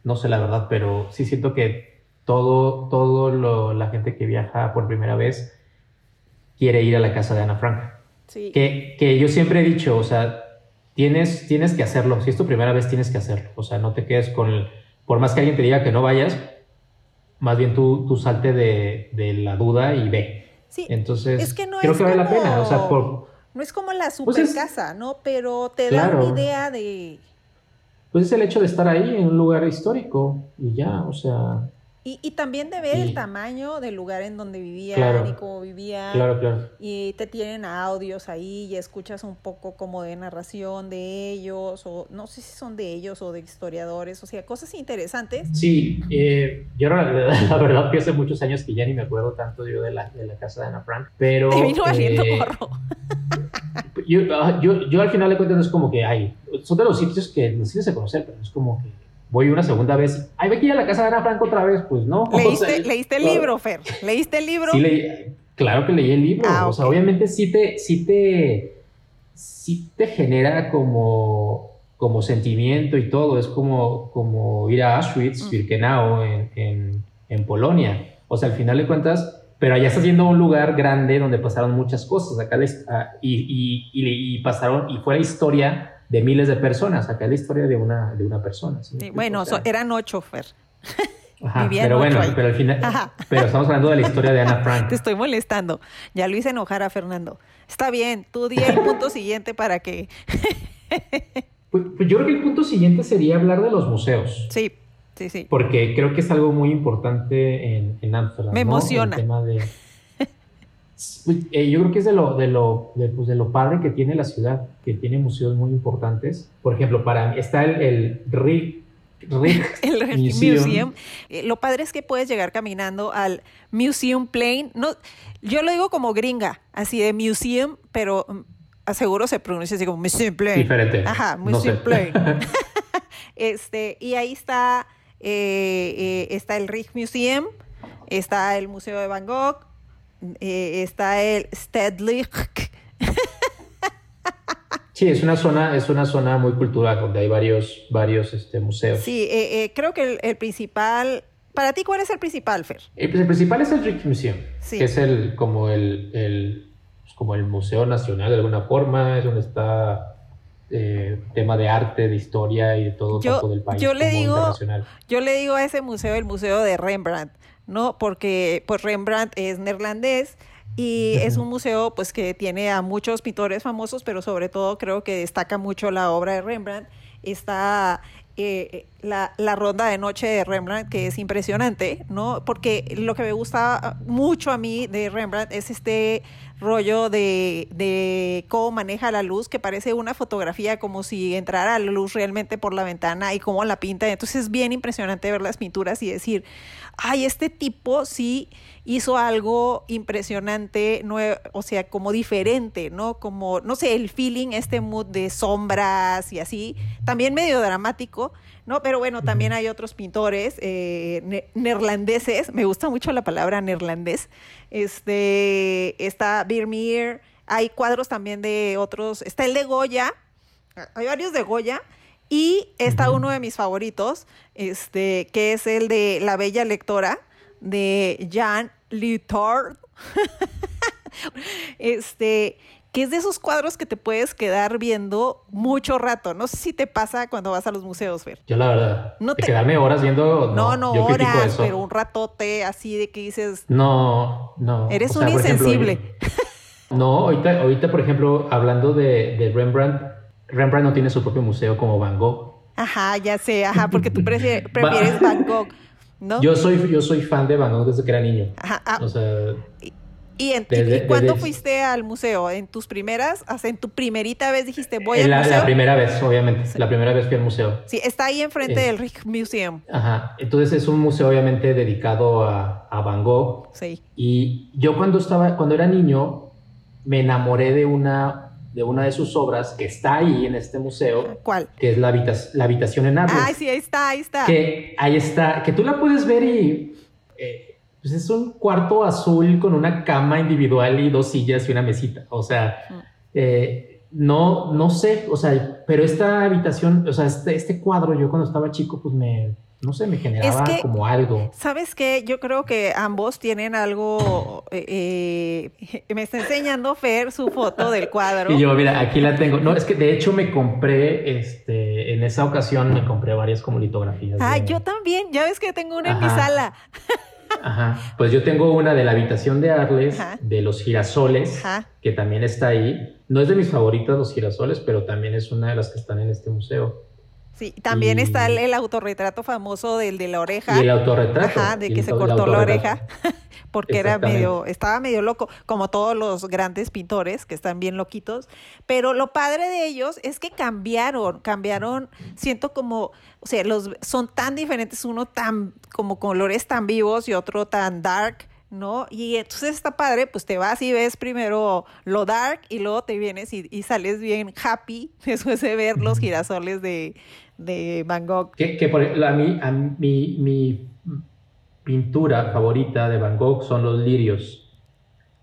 no sé la verdad, pero sí siento que todo, todo lo, la gente que viaja por primera vez quiere ir a la casa de Ana Frank. Sí. Que, que yo siempre he dicho, o sea, tienes, tienes que hacerlo. Si es tu primera vez, tienes que hacerlo. O sea, no te quedes con, por más que alguien te diga que no vayas, más bien tú, tú salte de, de la duda y ve Sí, Entonces, es que no creo que vale la pena. O sea, por... No es como la pues super casa, ¿no? Pero te da una idea de... Pues es el hecho de estar ahí en un lugar histórico y ya, o sea... Y, también de ver el tamaño del lugar en donde vivían y cómo vivían. Claro, claro. Y te tienen audios ahí y escuchas un poco como de narración de ellos, o no sé si son de ellos o de historiadores, o sea, cosas interesantes. Sí, eh, yo la, la, verdad que hace muchos años que ya ni me acuerdo tanto yo de la, de la casa de Ana Frank, pero... Te vino valiendo eh, gorro. yo, yo, yo, al final de cuentas es como que hay, son de los sitios que necesitas conocer, pero es como que voy una segunda vez. Ay, ve que ir a la casa de Ana Franco otra vez, pues no. ¿Leíste, el libro, Fer? ¿Leíste el libro? Sí, leí, claro que leí el libro. Ah, o sea, obviamente sí te, sí te, sí te genera como, como sentimiento y todo. Es como, como ir a Auschwitz, mm. Birkenau, en, en, Polonia. O sea, al final de cuentas, pero allá está siendo un lugar grande donde pasaron muchas cosas. Acá les, ah, y, y, y, pasaron, y fue la historia de miles de personas. Acá es la historia de una, de una persona. bueno, eran ocho, Fer. pero bueno, pero al final, pero estamos hablando de la historia de Ana Frank. Te estoy molestando. Ya lo hice enojar a Fernando. Está bien, tú di el punto siguiente para que. Pues, pues, yo creo que el punto siguiente sería hablar de los museos. Sí, sí, sí. Porque creo que es algo muy importante en, en Amsterdam. Me emociona. El tema de, eh, yo creo que es de lo, de, lo, de, pues de lo padre que tiene la ciudad, que tiene museos muy importantes. Por ejemplo, para mí está el, el Rick, el Museum. Eh, lo padre es que puedes llegar caminando al Museum Plain. No, yo lo digo como gringa, así de museum, pero mm, aseguro se pronuncia así como Museum Plain. Diferente. Ajá, Museum Plain. este, y ahí está, eh, está el Rick Museum, está el Museo de Van Gogh, eh, está el Stedlich. Sí, es una zona, es una zona muy cultural donde hay varios, varios este, museos. Sí, eh, eh, creo que el, principal. Para ti, ¿cuál es el principal, Fer? El, principal es el Rijksmuseum, que es el como el, el, pues, como el museo nacional de alguna forma, es donde está tema de arte, de historia y de todo yo, del país. Yo le digo, yo le digo a ese museo el museo de Rembrandt, ¿no? Porque pues Rembrandt es neerlandés y es un museo pues que tiene a muchos pintores famosos, pero sobre todo creo que destaca mucho la obra de Rembrandt. Está eh, la, la, ronda de noche de Rembrandt, que es impresionante, ¿no? Porque lo que me gusta mucho a mí de Rembrandt es este rollo de, de cómo maneja la luz, que parece una fotografía como si entrara la luz realmente por la ventana y cómo la pinta. Entonces es bien impresionante ver las pinturas y decir, ay, este tipo sí hizo algo impresionante, o sea, como diferente, ¿no? Como, no sé, el feeling, este mood de sombras y así, también medio dramático, ¿no? Pero bueno, también hay otros pintores eh, neerlandeses, me gusta mucho la palabra neerlandés, este, está Vermeer, hay cuadros también de otros, está el de Goya, hay varios de Goya, y está uno de mis favoritos, este, que es el de La Bella Lectora, de Jean Lyotard. este, que es de esos cuadros que te puedes quedar viendo mucho rato. No sé si te pasa cuando vas a los museos, Fer. Yo la verdad, no te... quedarme horas viendo... No, no, horas, pero un ratote así de que dices... No, no. Eres un insensible. no, ahorita, ahorita, por ejemplo, hablando de, de Rembrandt, Rembrandt no tiene su propio museo como Van Gogh. Ajá, ya sé, ajá, porque tú prefieres, Van Gogh, ¿no? Yo soy, yo soy fan de Van Gogh desde que era niño. Ajá, ah, o sea... ¿Y, en, cuándo fuiste al museo? ¿En tus primeras? En tu primerita vez dijiste, voy al la, museo. La primera vez, obviamente. La primera vez fui al museo. Sí, está ahí enfrente del Rick Museum. Ajá. Entonces es un museo obviamente dedicado a, a Van Gogh. Sí. Y yo cuando estaba, cuando era niño, me enamoré de una de una de sus obras que está ahí en este museo. ¿Cuál? Que es la, la habitación en árboles. Ah, sí, ahí está, ahí está. Que ahí está, que tú la puedes ver y eh, pues es un cuarto azul con una cama individual y dos sillas y una mesita. O sea, mm. eh, no, no sé, o sea, pero esta habitación, o sea, este, este cuadro yo cuando estaba chico pues me no sé, me generaba como algo. ¿Sabes qué? Yo creo que ambos tienen algo. Eh, eh, me está enseñando Fer su foto del cuadro. y yo, mira, aquí la tengo. No, es que de hecho me compré, este, en esa ocasión me compré varias como litografías. Ah, yo también. Ya ves que tengo una en mi sala. Ajá. Pues yo tengo una de la habitación de Arles, de los girasoles, que también está ahí. No es de mis favoritas los girasoles, pero también es una de las que están en este museo. Sí, también está el, autorretrato famoso del de la oreja. Y el autorretrato. Ajá, de que se cortó la oreja. porque era medio, estaba medio loco, como todos los grandes pintores que están bien loquitos. Pero lo padre de ellos es que cambiaron, cambiaron, siento como, o sea, los son tan diferentes, uno tan, como colores tan vivos y otro tan dark. ¿no? Y entonces está padre, pues te vas y ves primero lo dark y luego te vienes y, y sales bien happy después de ver los girasoles de, de Van Gogh. Que, por a mí, a mi, mi pintura favorita de Van Gogh son los lirios.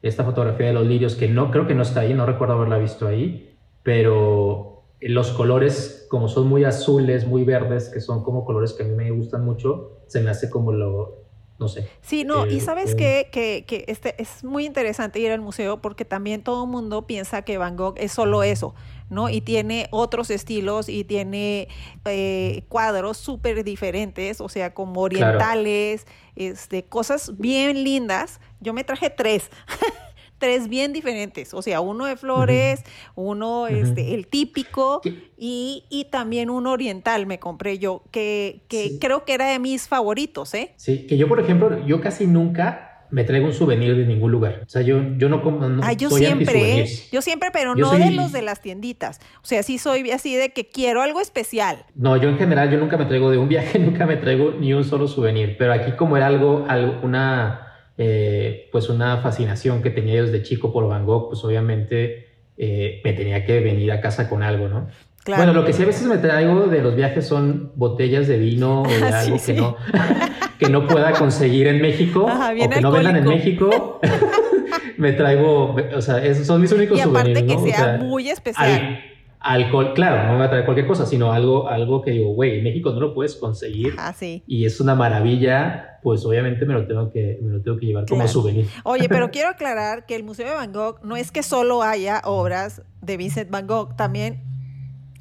Esta fotografía de los lirios, que no creo que no está ahí, no recuerdo haberla visto ahí, pero los colores, como son muy azules, muy verdes, que son como colores que a mí me gustan mucho, se me hace como lo, no sé. Sí, no, y sabes que, que, este, es muy interesante ir al museo porque también todo el mundo piensa que Van Gogh es solo eso, ¿no? Y tiene otros estilos y tiene eh, cuadros súper diferentes, o sea, como orientales, este, cosas bien lindas. Yo me traje tres. tres bien diferentes, o sea, uno de flores, uno este, el típico y, y, también un oriental me compré yo, que, que creo que era de mis favoritos, ¿eh? Sí, que yo por ejemplo, yo casi nunca me traigo un souvenir de ningún lugar. O sea, yo, yo no como. ah, yo siempre, yo siempre, pero no de los de las tienditas. O sea, sí soy así de que quiero algo especial. No, yo en general, yo nunca me traigo de un viaje, nunca me traigo ni un solo souvenir. Pero aquí, como era algo, algo una. Eh, pues una fascinación que tenía desde chico por Van Gogh, pues obviamente eh, me tenía que venir a casa con algo, ¿no? Bueno, lo que sí a veces me traigo de los viajes son botellas de vino o de algo que no que no pueda conseguir en México o que no vendan en México. me traigo, o sea, esos son mis únicos y aparte que sea, muy especial. alcohol, claro, no me va a traer cualquier cosa, sino algo, algo que digo, güey, en México no lo puedes conseguir. Ah, sí. Y es una maravilla, pues obviamente me lo tengo que, me lo tengo que llevar como souvenir. Oye, pero quiero aclarar que el Museo de Van Gogh no es que solo haya obras de Vincent Van Gogh, también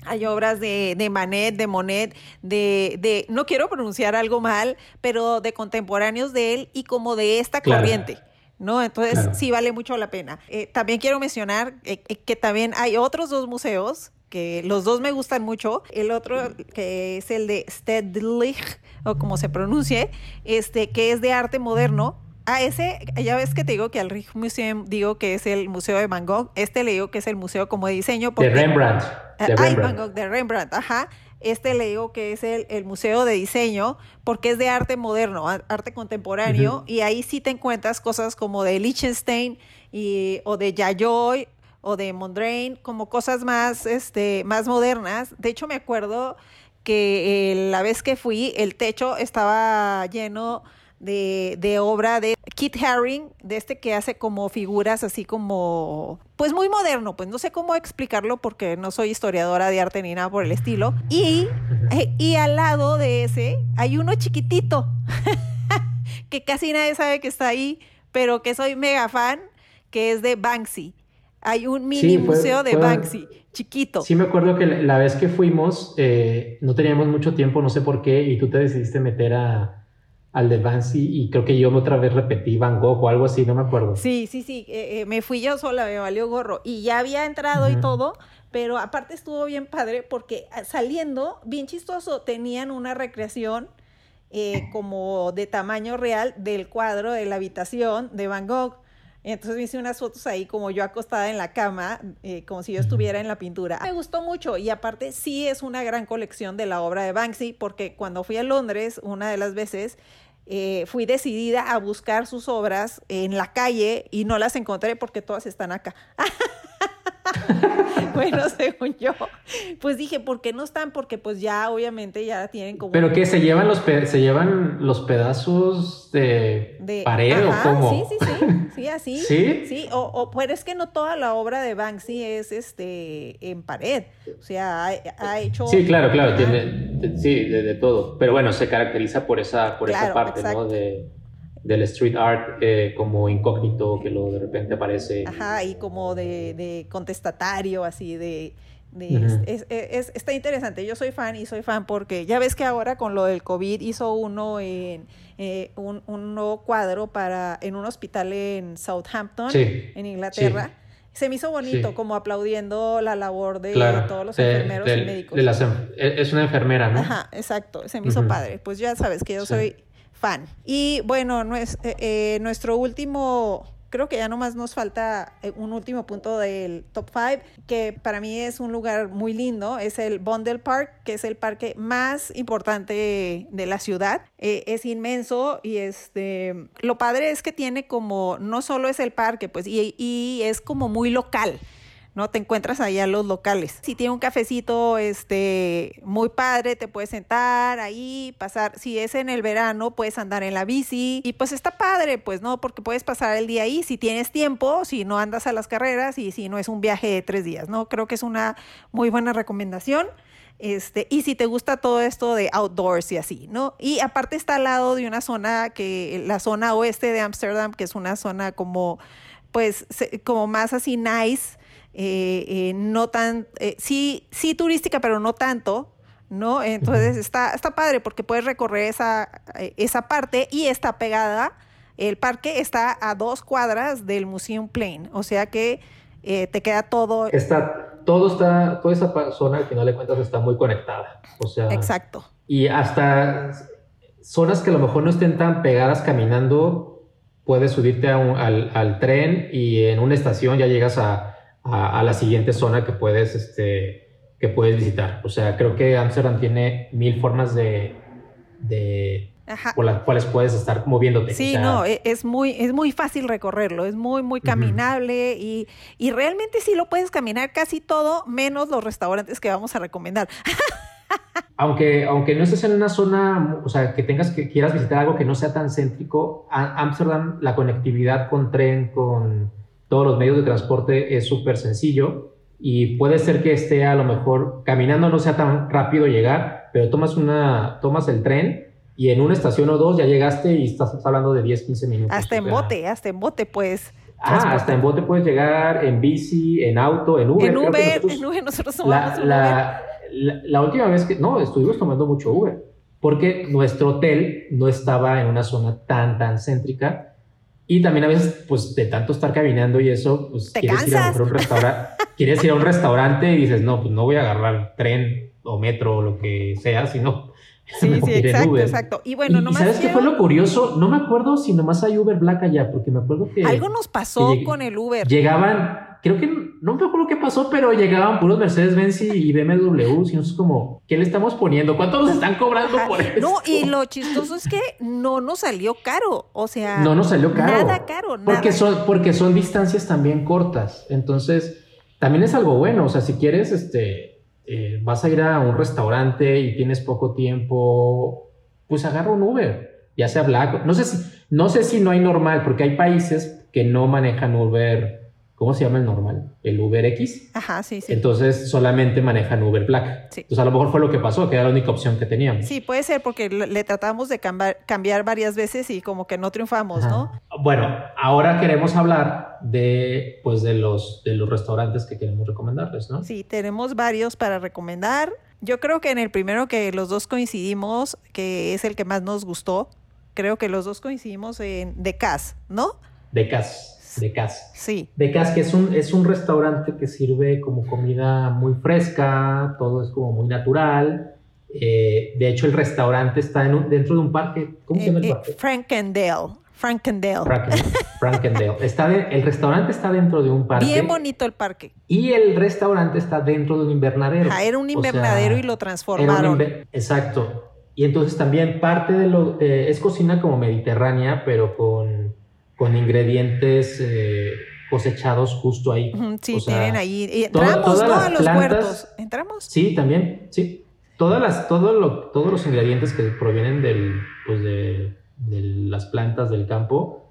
hay obras de, de, Manet, de Monet, de, de, no quiero pronunciar algo mal, pero de contemporáneos de él y como de esta corriente. ¿no? Entonces sí vale mucho la pena. Eh, también quiero mencionar eh, eh, que también hay otros dos museos que los dos me gustan mucho. El otro que es el de Stedlich, o como se pronuncie, este, que es de arte moderno. A ese, ya ves que te digo que al Rijksmuseum digo que es el Museo de Van Gogh, este le digo que es el Museo como de diseño. de Rembrandt. De Rembrandt. Van Gogh, de Rembrandt, ajá. Este le digo que es el, el, Museo de Diseño porque es de arte moderno, arte contemporáneo, y ahí sí te encuentras cosas como de Liechtenstein y, o de Yayoi o de Mondrian, como cosas más, este, más modernas. De hecho, me acuerdo que eh, la vez que fui, el techo estaba lleno de, de, obra de Kit Haring, de este que hace como figuras así como, pues muy moderno, pues no sé cómo explicarlo porque no soy historiadora de arte ni nada por el estilo. Y, y al lado de ese hay uno chiquitito, que casi nadie sabe que está ahí, pero que soy mega fan, que es de Banksy. Hay un mini museo de Banksy, chiquito. Sí, me acuerdo que la vez que fuimos, eh, no teníamos mucho tiempo, no sé por qué, y tú te decidiste meter a, al de Banksy y creo que yo otra vez repetí Van Gogh o algo así, no me acuerdo. Sí, sí, sí, eh, eh, me fui yo sola, me valió gorro y ya había entrado y todo, pero aparte estuvo bien padre porque ah, saliendo, bien chistoso, tenían una recreación eh, como de tamaño real del cuadro de la habitación de Van Gogh. Entonces me hice unas fotos ahí como yo acostada en la cama, como si yo estuviera en la pintura. Me gustó mucho y aparte sí es una gran colección de la obra de Banksy porque cuando fui a Londres una de las veces eh, fui decidida a buscar sus obras en la calle y no las encontré porque todas están acá. bueno, según yo, pues dije, ¿por qué no están? Porque pues ya obviamente ya tienen como... ¿Pero qué? ¿Se llevan los, se llevan los pedazos de, pared o cómo? Sí, sí, sí, sí, así. ¿Sí? Sí, o, o, pero es que no toda la obra de Banksy es este en pared, o sea, ha, hecho... Sí, claro, claro, tiene, sí, de, todo, pero bueno, se caracteriza por esa, por esa parte, ¿no? De del street art eh, como incógnito que lo de repente aparece. Ajá, y como de, de contestatario, así de, es, está interesante, yo soy fan y soy fan porque ya ves que ahora con lo del COVID hizo uno en eh, un, nuevo cuadro para en un hospital en Southampton, en Inglaterra. Se me hizo bonito, como aplaudiendo la labor de todos los enfermeros y médicos. E, es una enfermera, ¿no? Ajá, exacto, se me hizo padre. Pues ya sabes que yo soy fan. Y bueno, eh, eh, nuestro último creo que ya nomás nos falta eh, un último punto del top 5, que para mí es un lugar muy lindo, es el Bondel Park, que es el parque más importante de la ciudad. Es inmenso y este, lo padre es que tiene como, no solo es el parque, pues, y, y es como muy local. ¿No? Te encuentras allá los locales. Si tiene un cafecito este, muy padre, te puedes sentar ahí, pasar, si es en el verano, puedes andar en la bici y pues está padre, pues, ¿no? Porque puedes pasar el día ahí si tienes tiempo, si no andas a las carreras y si no es un viaje de tres días, ¿no? Creo que es una muy buena recomendación. Este, y si te gusta todo esto de outdoors y así, ¿no? Y aparte está al lado de una zona que, la zona oeste de Ámsterdam, que es una zona como, pues, como más así nice, eh, eh, no tan, eh, sí, sí turística, pero no tanto, ¿no? Entonces está, está padre porque puedes recorrer esa, esa parte y está pegada, el parque está a dos cuadras del Museum Plain, o sea que te queda todo. Está, todo está, toda esa zona al final de cuentas está muy conectada, o sea. Exacto. Y hasta zonas que a lo mejor no estén tan pegadas caminando, puedes subirte al, al tren y en una estación ya llegas a a, la siguiente zona que puedes, este, que puedes visitar. O sea, creo que Amsterdam tiene mil formas de, de por las cuales puedes estar moviéndote. Sí, no, e, es muy, es muy fácil recorrerlo, es muy, muy caminable y, y, realmente sí lo puedes caminar casi todo, menos los restaurantes que vamos a recomendar. aunque, aunque no estés en una zona, o sea, que tengas que quieras visitar algo que no sea tan céntrico, Amsterdam, la conectividad con tren, con todos los medios de transporte es súper sencillo y puede ser que esté a lo mejor caminando no sea tan rápido llegar, pero tomas, una, tomas el tren y en una estación o dos ya llegaste y estás hablando de 10, 15 minutos. Hasta en bote, hasta en bote pues. Ah, hasta en bote puedes llegar en bici, en auto, en Uber. En Uber, en Uber nosotros tomamos la, la, la, última vez que, no, estuvimos tomando mucho Uber, porque nuestro hotel no estaba en una zona tan, tan céntrica y también a veces, pues de tanto estar caminando y eso, pues quieres ir a un restaurante, quieres ir a un restaurante y dices, no, pues no voy a agarrar tren o metro o lo que sea, sino Sí, sí, exacto, exacto. Y bueno, nomás. ¿Sabes qué fue lo curioso? No me acuerdo si nomás hay Uber Black allá, porque me acuerdo que. Algo nos pasó con el Uber. Llegaban, creo que no me acuerdo qué pasó, pero llegaban puros Mercedes-Benz y BMW. Y es como, ¿qué le estamos poniendo? ¿Cuánto nos están cobrando por eso? No, y lo chistoso es que no nos salió caro. O sea, no nos salió caro. Nada caro, nada. Porque son, porque son distancias también cortas. Entonces, también es algo bueno. O sea, si quieres, este eh, vas a ir a un restaurante y tienes poco tiempo, pues agarra un Uber, ya sea Black. No sé si no, sé si no hay normal, porque hay países que no manejan Uber ¿Cómo se llama el normal? El Uber X. Ajá, sí, sí. Entonces solamente manejan Uber Black. Sí. Entonces a lo mejor fue lo que pasó, que era la única opción que teníamos. Sí, puede ser porque le tratamos de cambiar, varias veces y como que no triunfamos, ¿no? Bueno, ahora queremos hablar de, pues, de los, de los restaurantes que queremos recomendarles, ¿no? Sí, tenemos varios para recomendar. Yo creo que en el primero que los dos coincidimos, que es el que más nos gustó, creo que los dos coincidimos en The Cas, ¿no? The Cas de Cas. Sí. De Cas, que es un, es un restaurante que sirve como comida muy fresca, todo es como muy natural. Eh, de hecho, el restaurante está dentro de un parque. ¿Cómo se llama el eh, parque? Frankendale. Frankendale. Frankendale. Está el restaurante está dentro de un parque. Bien bonito el parque. Y el restaurante está dentro de un invernadero. Ah, era un invernadero y lo transformaron. Exacto. Y entonces también parte de lo... Eh, es cocina como mediterránea, pero con con ingredientes eh, cosechados justo ahí. Sí, tienen ahí. entramos, ¿no? A los huertos. ¿Entramos? Sí, también, sí. Todas las, todo lo, todos los ingredientes que provienen del, pues de, de las plantas del campo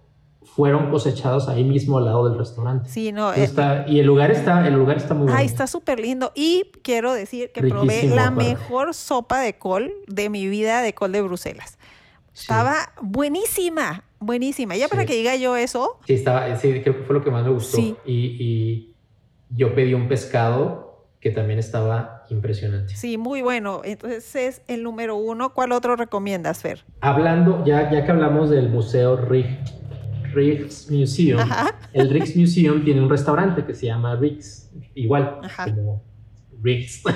fueron cosechados ahí mismo al lado del restaurante. Sí, no. Está, eh, y el lugar está, el lugar está muy bueno. Ay, está súper lindo. Y quiero decir que probé la mejor sopa de col de mi vida de col de Bruselas. Estaba buenísima. Buenísima. Ya para que diga yo eso. Sí, estaba, sí, creo que fue lo que más me gustó. Y, y, yo pedí un pescado que también estaba impresionante. Sí, muy bueno. Entonces es el número uno. ¿Cuál otro recomiendas, Fer? Hablando, ya, ya que hablamos del Museo Rijksmuseum, el Rijksmuseum tiene un restaurante que se llama Rijks, igual, como Rijks.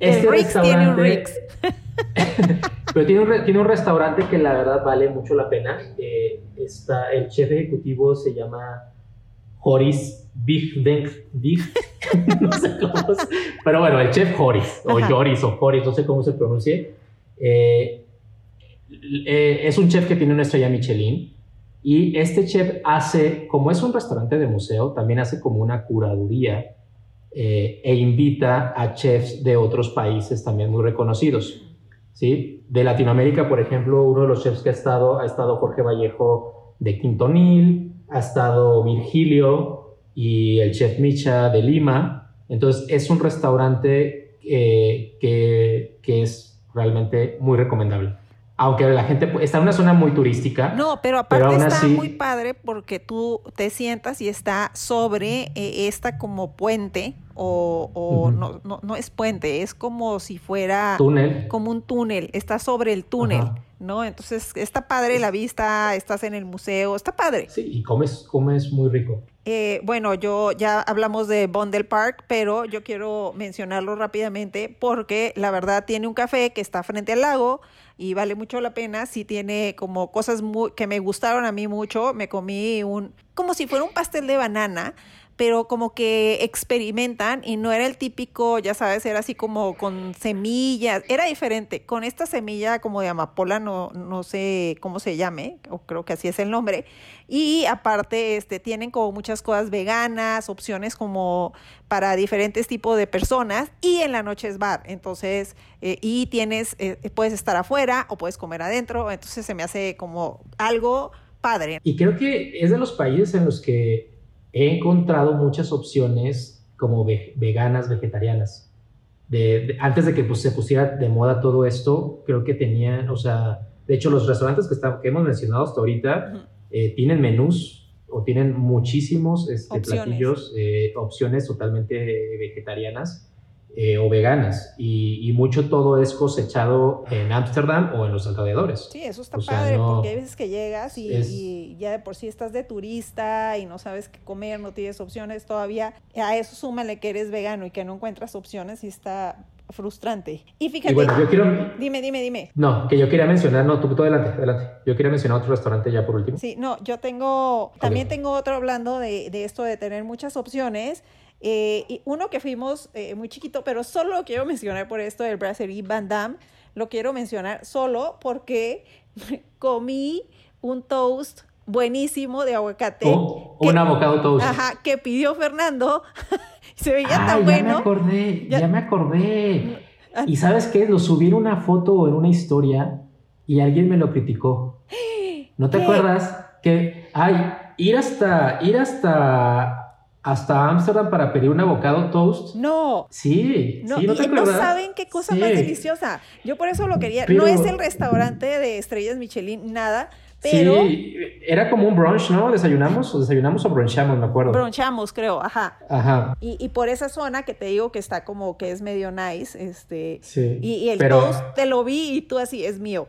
Este el Rijks tiene un Rijks. pero tiene un, tiene un restaurante que la verdad vale mucho la pena. Eh, está, el chef ejecutivo se llama Joris Big no sé cómo pero bueno, el chef Joris, o Joris, o Joris, no sé cómo se pronuncie. Eh, eh, es un chef que tiene una estrella Michelin y este chef hace, como es un restaurante de museo, también hace como una curaduría eh, e invita a chefs de otros países también muy reconocidos. ¿sí? De Latinoamérica, por ejemplo, uno de los chefs que ha estado, ha estado Jorge Vallejo de Quintonil, ha estado Virgilio y el chef Micha de Lima. Entonces es un restaurante eh, que, que es realmente muy recomendable aunque la gente está en una zona muy turística. No, pero aparte está muy padre porque tú te sientas y está sobre eh, esta como puente o, no, no, no, es puente, es como si fuera túnel. como un túnel, está sobre el túnel. ¿no? Entonces está padre la vista, estás en el museo, está padre. Sí, y comes, comes muy rico. Eh, bueno, yo ya hablamos de Bondel Park, pero yo quiero mencionarlo rápidamente porque la verdad tiene un café que está frente al lago y vale mucho la pena. Sí tiene como cosas muy, que me gustaron a mí mucho. Me comí un, como si fuera un pastel de banana, pero como que experimentan y no era el típico, ya sabes, era así como con semillas, era diferente, con esta semilla como de amapola, no, no sé cómo se llame, o creo que así es el nombre, y aparte este, tienen como muchas cosas veganas, opciones como para diferentes tipos de personas, y en la noche es bar, entonces, eh, y tienes, eh, puedes estar afuera o puedes comer adentro, entonces se me hace como algo padre. Y creo que es de los países en los que he encontrado muchas opciones como veganas, vegetarianas. De, antes de que pues, se pusiera de moda todo esto, creo que tenían, o sea, de hecho los restaurantes que, que hemos mencionado hasta ahorita eh, tienen menús o tienen muchísimos este, platillos, eh, opciones totalmente vegetarianas eh, o veganas. Y, mucho todo es cosechado en Ámsterdam o en los alrededores. Sí, eso está padre, porque hay veces que llegas y, ya de por sí estás de turista y no sabes qué comer, no tienes opciones todavía. A eso súmale que eres vegano y que no encuentras opciones y está frustrante. Y fíjate, bueno, yo quiero... dime, dime, dime. No, que yo quería mencionar, no, tú, tú adelante, adelante. Yo quería mencionar otro restaurante ya por último. Sí, no, yo tengo, también tengo otro hablando de, de esto de tener muchas opciones. Eh, y uno que fuimos eh, muy chiquito, pero solo lo quiero mencionar por esto del Brasserie Van Damme, lo quiero mencionar solo porque comí un toast buenísimo de aguacate. Oh, un avocado toast. Ajá, que pidió Fernando. Se veía tan bueno. Ya me acordé, ya, me acordé. Ah. Y sabes qué, lo subí en una foto en una historia y alguien me lo criticó. ¿No te acuerdas? Que, ay, ir hasta, ir hasta hasta Ámsterdam para pedir un avocado toast. No. Sí, no, sí, ¿no, no saben qué cosa más deliciosa. Yo por eso lo quería. No es el restaurante de estrellas Michelin, nada. Pero... Sí, era como un brunch, ¿no? Desayunamos o desayunamos o brunchamos, me acuerdo. Brunchamos, creo, ajá. Ajá. Y, y, por esa zona que te digo que está como que es medio nice, este. Sí. Y, el toast te lo vi y tú así, es mío.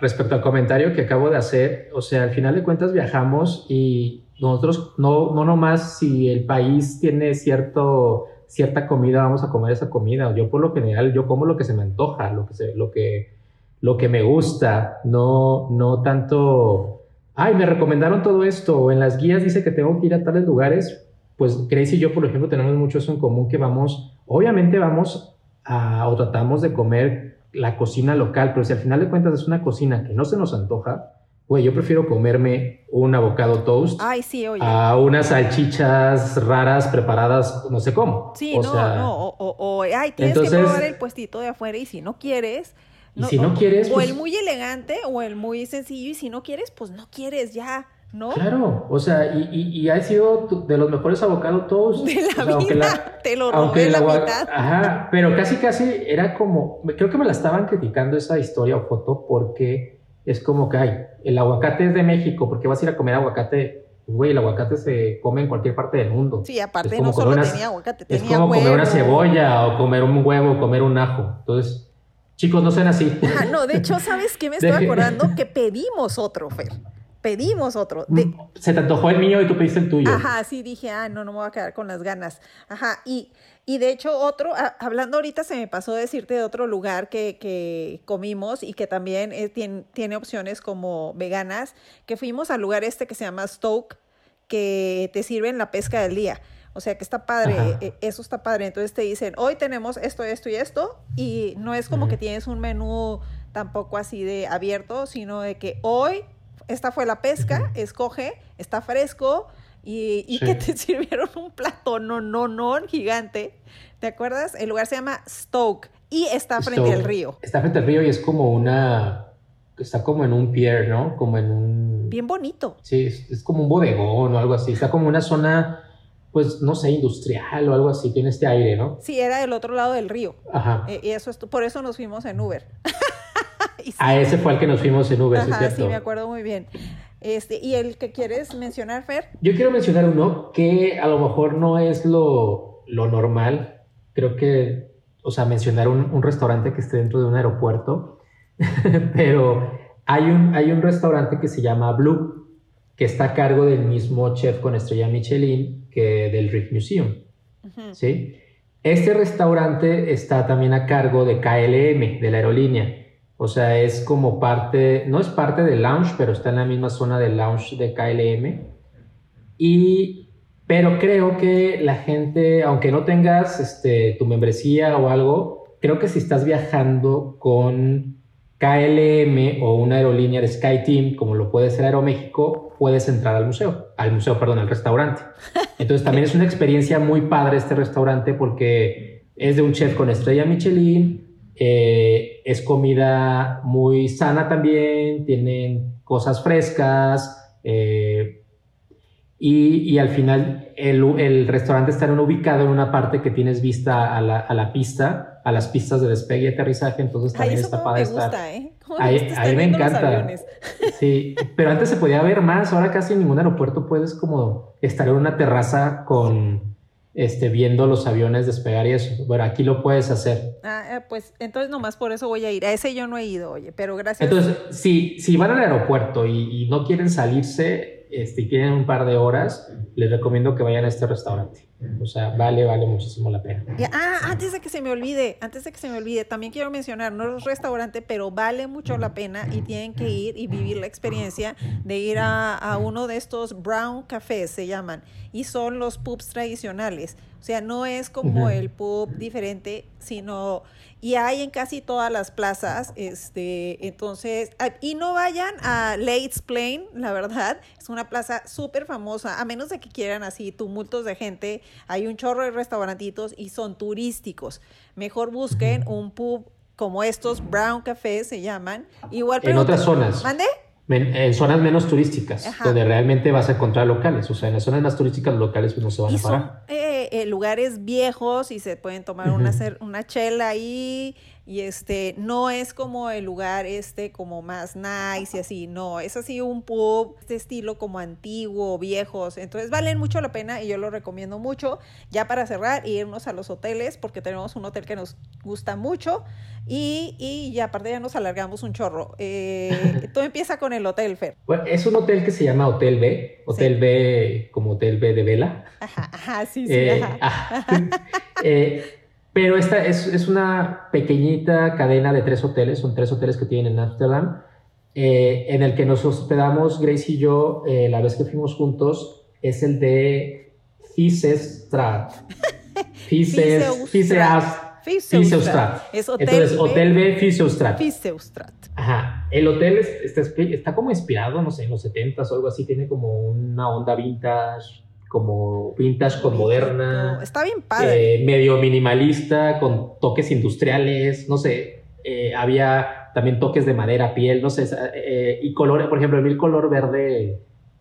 Respecto al comentario que acabo de hacer, o sea, al final de cuentas viajamos y nosotros no, no nomás si el país tiene cierto, cierta comida, vamos a comer esa comida. Yo por lo general, yo como lo que se me antoja, lo que, se, lo que, lo que me gusta, no, no tanto, ay, me recomendaron todo esto, o en las guías dice que tengo que ir a tales lugares. Pues Grace y yo, por ejemplo, tenemos mucho eso en común, que vamos, obviamente vamos a, o tratamos de comer la cocina local, pero si al final de cuentas es una cocina que no se nos antoja, Güey, yo prefiero comerme un avocado toast Ay, sí, oye. a unas salchichas raras preparadas, no sé cómo. Sí, no, no, o, o, ay, tienes que probar el puestito de afuera y si no quieres... No, si no quieres... O el pues muy elegante o el muy sencillo y si no quieres, pues no quieres ya. ¿No? Claro, o sea, y, y, y ha sido de los mejores avocado toast. De la vida, te lo robé la mitad. Ajá, pero casi, casi era como, creo que me la estaban criticando esa historia o foto porque es como que, hay el aguacate es de México, porque vas a ir a comer aguacate güey, el aguacate se come en cualquier parte del mundo. Sí, aparte no solo tenía aguacate, tenía Es como comer una cebolla o comer un huevo o comer un ajo. Entonces, chicos, no sean así. Ah, no, de hecho, ¿sabes qué me estoy acordando? Que pedimos otro, Fer. Pedimos otro. Mm, se te antojó el mío y tú pediste el tuyo. Ajá, sí, dije, ah, no, no me voy a quedar con las ganas. Ajá, y, y de hecho otro, hablando ahorita se me pasó decirte de otro lugar que, que comimos y que también eh, tiene, tiene opciones como veganas, que fuimos al lugar este que se llama Stoke, que te sirven la pesca del día. O sea que está padre, eh, eso está padre. Entonces te dicen, hoy tenemos esto, esto y esto, y no es como que tienes un menú tampoco así de abierto, sino de que hoy esta fue la pesca, escoge, está fresco y, que te sirvieron un plato no, no, no gigante. ¿Te acuerdas? El lugar se llama Stoke y está frente al río. Está frente al río y es como una, está como en un pier, ¿no? Como en un... Bien bonito. Sí, es, como un bodegón o algo así. Está como una zona pues no sé, industrial o algo así, tiene este aire, ¿no? Sí, era del otro lado del río. Ajá. Eh, y eso es, por eso nos fuimos en Uber. A ese fue el que nos fuimos en Uber, Ajá, ¿sí, me acuerdo muy bien. Este, ¿Y el que quieres mencionar, Fer? Yo quiero mencionar uno que a lo mejor no es lo, lo normal. Creo que, o sea, mencionar un, un, restaurante que esté dentro de un aeropuerto, pero hay un, hay un restaurante que se llama Blue, que está a cargo del mismo chef con estrella Michelin que del Rick Museum. ¿sí? Este restaurante está también a cargo de KLM, de la aerolínea. O sea, es como parte, no es parte del lounge, pero está en la misma zona del lounge de KLM. Y, pero creo que la gente, aunque no tengas este, tu membresía o algo, creo que si estás viajando con KLM o una aerolínea de SkyTeam, como lo puede ser Aeroméxico, puedes entrar al museo, al museo, perdón, al restaurante. Entonces también es una experiencia muy padre este restaurante porque es de un chef con estrella Michelin, eh, es comida muy sana también, tienen cosas frescas eh, y, al final el, restaurante está ubicado en una parte que tienes vista a la, pista, a las pistas de despegue y aterrizaje, entonces también está padre me gusta, ¿eh? Ahí, me encanta. Sí, pero antes se podía ver más, ahora casi en ningún aeropuerto puedes como estar en una terraza con este, viendo los aviones despegar y eso. Bueno, aquí lo puedes hacer. Ah, eh, pues entonces nomás por eso voy a ir. A ese yo no he ido, oye, pero gracias. Entonces, si, si van al aeropuerto y, no quieren salirse este, y tienen un par de horas, les recomiendo que vayan a este restaurante. O sea, vale, vale muchísimo la pena. ah, antes de que se me olvide, antes de que se me olvide, también quiero mencionar, no es restaurante, pero vale mucho la pena y tienen que ir y vivir la experiencia de ir a, a uno de estos brown cafés, se llaman, y son los pubs tradicionales. O sea, no es como el pub diferente, sino y hay en casi todas las plazas, este, entonces, ah, y no vayan a Lates Plain, la verdad, es una plaza súper famosa, a menos de que quieran así tumultos de gente, hay un chorro de restaurantitos y son turísticos. Mejor busquen un pub como estos, Brown Café se llaman. Igual en otras zonas. ¿Mande? En zonas menos turísticas, donde realmente vas a encontrar locales. O sea, en las zonas más turísticas los locales pues, no se van a parar. Son, eh, eh, lugares viejos y se pueden tomar una, una chela ahí y este no es como el lugar este como más nice y así, no, es así un pub de estilo como antiguo, viejos, entonces valen mucho la pena y yo lo recomiendo mucho. Ya para cerrar, irnos a los hoteles porque tenemos un hotel que nos gusta mucho y, y ya aparte ya nos alargamos un chorro. Eh, todo empieza con el hotel, Fer. Bueno, es un hotel que se llama Hotel B, Hotel B como Hotel B de vela. Ajá, ajá sí, sí, eh, ajá. Eh, pero esta es, es, una pequeñita cadena de tres hoteles, son tres hoteles que tienen en Amsterdam, eh, en el que nos hospedamos Grace y yo eh, la vez que fuimos juntos, es el de Fisestrat. Fises, Fiseustrat. Es hotel Entonces, Hotel B Fiseustrat. Fiseustrat. Ajá. El hotel está, está como inspirado, no sé, en los 70s o algo así, tiene como una onda vintage como vintage con moderna. Está bien padre. Eh, medio minimalista, con toques industriales, no sé. Eh, había también toques de madera, piel, no sé. Eh, y colores, por ejemplo, el color verde,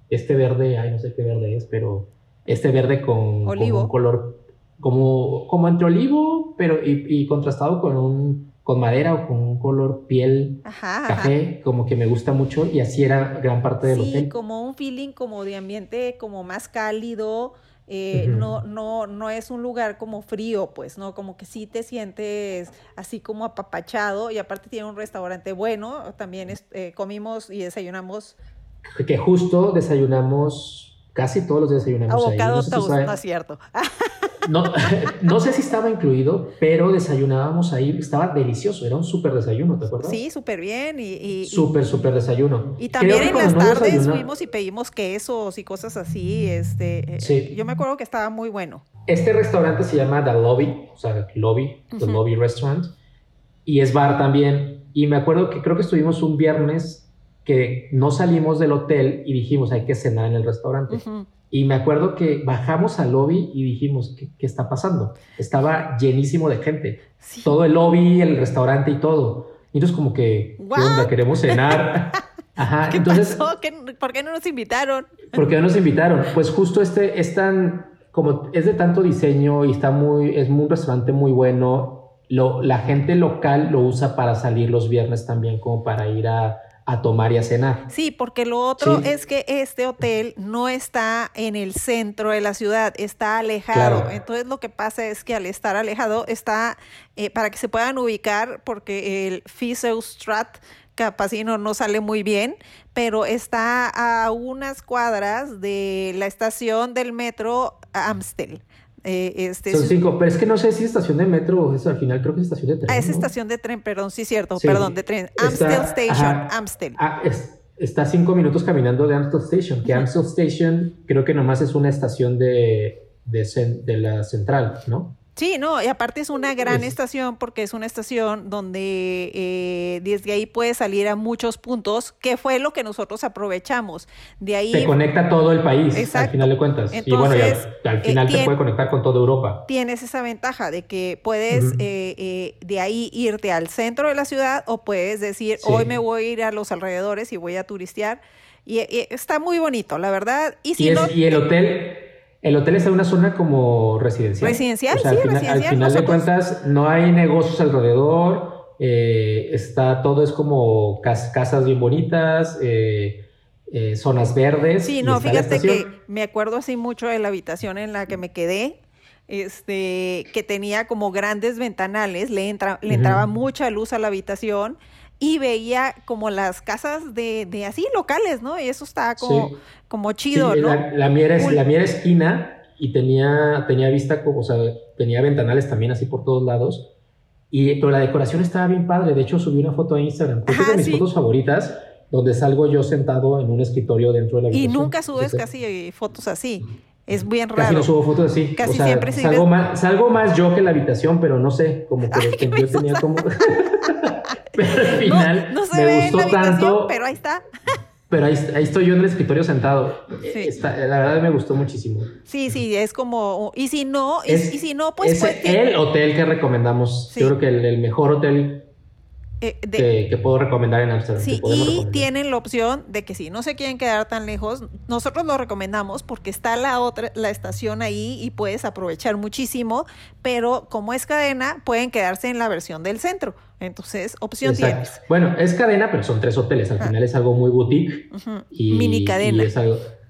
este verde, ay, no sé qué verde es, pero este verde con, olivo. un color como, como entre olivo, pero y, contrastado con un con madera o con un color piel café, como que me gusta mucho y así era gran parte del hotel. Sí, como un feeling como de ambiente como más cálido, eh, no, no, no es un lugar como frío, pues, ¿no? Como que sí te sientes así como apapachado y aparte tiene un restaurante bueno, también eh, comimos y desayunamos. Que justo desayunamos, casi todos los desayunamos. Abocado ahí. No, no es cierto. No, no sé si estaba incluido, pero desayunábamos ahí, estaba delicioso, era un súper desayuno, ¿te acuerdas? Sí, súper bien. Y, súper, súper desayuno. Y también en las tardes fuimos y pedimos quesos y cosas así. Este, sí. Yo me acuerdo que estaba muy bueno. Este restaurante se llama The Lobby, o sea, Lobby, The Lobby Restaurant, y es bar también. Y me acuerdo que creo que estuvimos un viernes que no salimos del hotel y dijimos hay que cenar en el restaurante. Y me acuerdo que bajamos al lobby y dijimos, ¿qué, está pasando? Estaba llenísimo de gente. Todo el lobby, el restaurante y todo. Y entonces como que, ¿qué onda? Queremos cenar. Ajá, ¿Qué entonces, pasó? ¿Por qué no nos invitaron? ¿Por qué no nos invitaron? Pues justo este es tan, como es de tanto diseño y está muy, es un restaurante muy bueno. Lo, la gente local lo usa para salir los viernes también como para ir a, a tomar y a cenar. Sí, porque lo otro es que este hotel no está en el centro de la ciudad, está alejado. Entonces lo que pasa es que al estar alejado está, eh, para que se puedan ubicar, porque el Strat capaz no, no sale muy bien, pero está a unas cuadras de la estación del metro Amstel. Eh, este, Son cinco, pero es que no sé si es estación de metro o es al final, creo que es estación de tren. Ah, es estación de tren, perdón, sí, cierto, perdón, de tren. Amstel Station, Amstel. Ah, está cinco minutos caminando de Amstel Station, que Amstel Station creo que nomás es una estación de, de, de la central, ¿no? Sí, no, y aparte es una gran estación porque es una estación donde eh, desde ahí puede salir a muchos puntos, que fue lo que nosotros aprovechamos. De ahí... Se conecta todo el país, al final de cuentas. y bueno, al final se puede conectar con toda Europa. Tienes esa ventaja de que puedes eh, eh, de ahí irte al centro de la ciudad o puedes decir, hoy me voy a ir a los alrededores y voy a turistear. Y, está muy bonito, la verdad. Y, si y el hotel el hotel está en una zona como residencial. Residencial, sí, al final, Al final de cuentas, no hay negocios alrededor, eh, está todo es como casas bien bonitas, eh, eh, zonas verdes. Sí, no, fíjate que me acuerdo así mucho de la habitación en la que me quedé, este, que tenía como grandes ventanales, le, entra, le entraba mucha luz a la habitación y veía como las casas de, de así locales, ¿no? Y eso está como, como chido, ¿no? La, la, mía era, la mía esquina y tenía, tenía vista, como, o sea, tenía ventanales también así por todos lados. Y, pero la decoración estaba bien padre. De hecho, subí una foto a Instagram. es de mis fotos favoritas, donde salgo yo sentado en un escritorio dentro de la habitación. Y nunca subes casi fotos así. Es bien raro. Casi no subo fotos así. Casi siempre salgo, más, salgo más yo que la habitación, pero no sé, como que, yo tenía como... pero al final no, se me ve gustó tanto. Pero ahí está. pero ahí, estoy yo en el escritorio sentado. Sí. la verdad me gustó muchísimo. Sí, sí, es como, y si no, y si no, pues... Es el hotel que recomendamos. Yo creo que el, mejor hotel eh, que, puedo recomendar en Amsterdam. Sí, y tienen la opción de que si no se quieren quedar tan lejos, nosotros lo recomendamos porque está la otra, la estación ahí y puedes aprovechar muchísimo, pero como es cadena, pueden quedarse en la versión del centro. Entonces, opción tienes. Bueno, es cadena, pero son tres hoteles. Al final es algo muy boutique. y, mini cadena. es,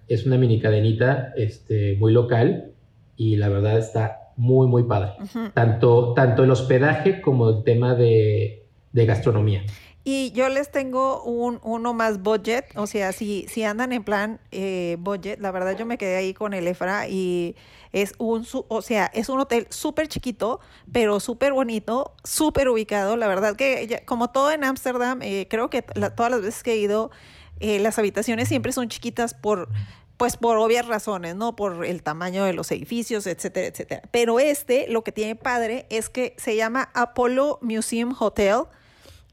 es una mini cadenita este, muy local y la verdad está muy, muy padre. tanto, tanto el hospedaje como el tema de de gastronomía. Y yo les tengo un, uno más budget, o sea, si, si andan en plan eh, budget, la verdad yo me quedé ahí con el EFRA y es un, o sea, es un hotel súper chiquito, pero súper bonito, súper ubicado. La verdad que como todo en Ámsterdam, eh, creo que todas las veces que he ido, eh, las habitaciones siempre son chiquitas por pues por obvias razones, ¿no? Por el tamaño de los edificios, etcétera, etcétera. Pero este, lo que tiene padre es que se llama Apollo Museum Hotel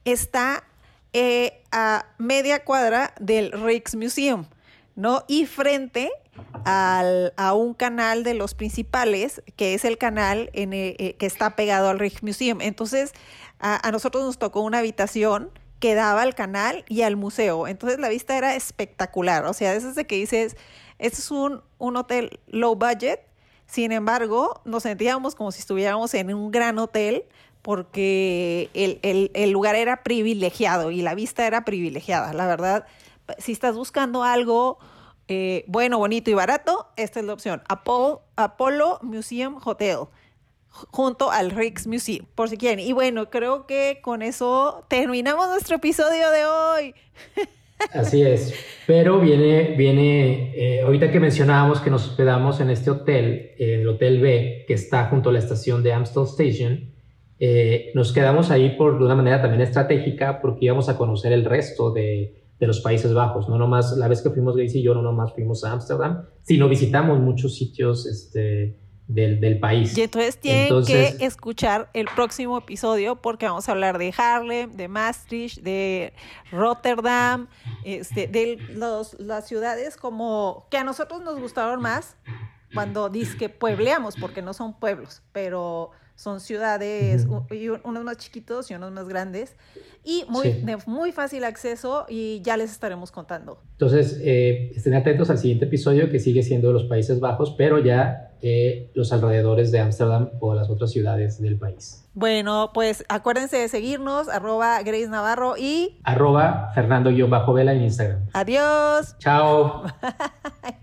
está eh, a media cuadra del Rijksmuseum, ¿no? Y frente al, a un canal de los principales, que es el canal en eh, que está pegado al Rijksmuseum. Entonces, a, nosotros nos tocó una habitación que daba al canal y al museo. Entonces, la vista era espectacular. O sea, es de que dices, este es un, un hotel low budget, sin embargo, nos sentíamos como si estuviéramos en un gran hotel porque el, lugar era privilegiado y la vista era privilegiada. La verdad, si estás buscando algo eh, bueno, bonito y barato, esta es la opción. Apollo, Apollo Museum Hotel junto al Rix Museum, por si quieren. Y bueno, creo que con eso terminamos nuestro episodio de hoy. Así es, pero viene, viene, eh, ahorita que mencionábamos que nos hospedamos en este hotel, el Hotel B, que está junto a la estación de Amstel Station, eh, nos quedamos ahí por de una manera también estratégica porque íbamos a conocer el resto de, de los Países Bajos, no nomás, la vez que fuimos Grace y yo, no nomás fuimos a Ámsterdam, sino visitamos muchos sitios, este, del, país. Y entonces tienen que escuchar el próximo episodio porque vamos a hablar de Harlem, de Maastricht, de Rotterdam, este, de los, las ciudades como que a nosotros nos gustaron más cuando dice que puebleamos, porque no son pueblos, pero son ciudades, unos más chiquitos y unos más grandes, y muy, de muy fácil acceso y ya les estaremos contando. Entonces, eh, estén atentos al siguiente episodio que sigue siendo los Países Bajos, pero ya eh, los alrededores de Ámsterdam o las otras ciudades del país. Bueno, pues acuérdense de seguirnos, arroba Grace Navarro y... Arroba Fernando-Vela en Instagram. Adiós. Chao.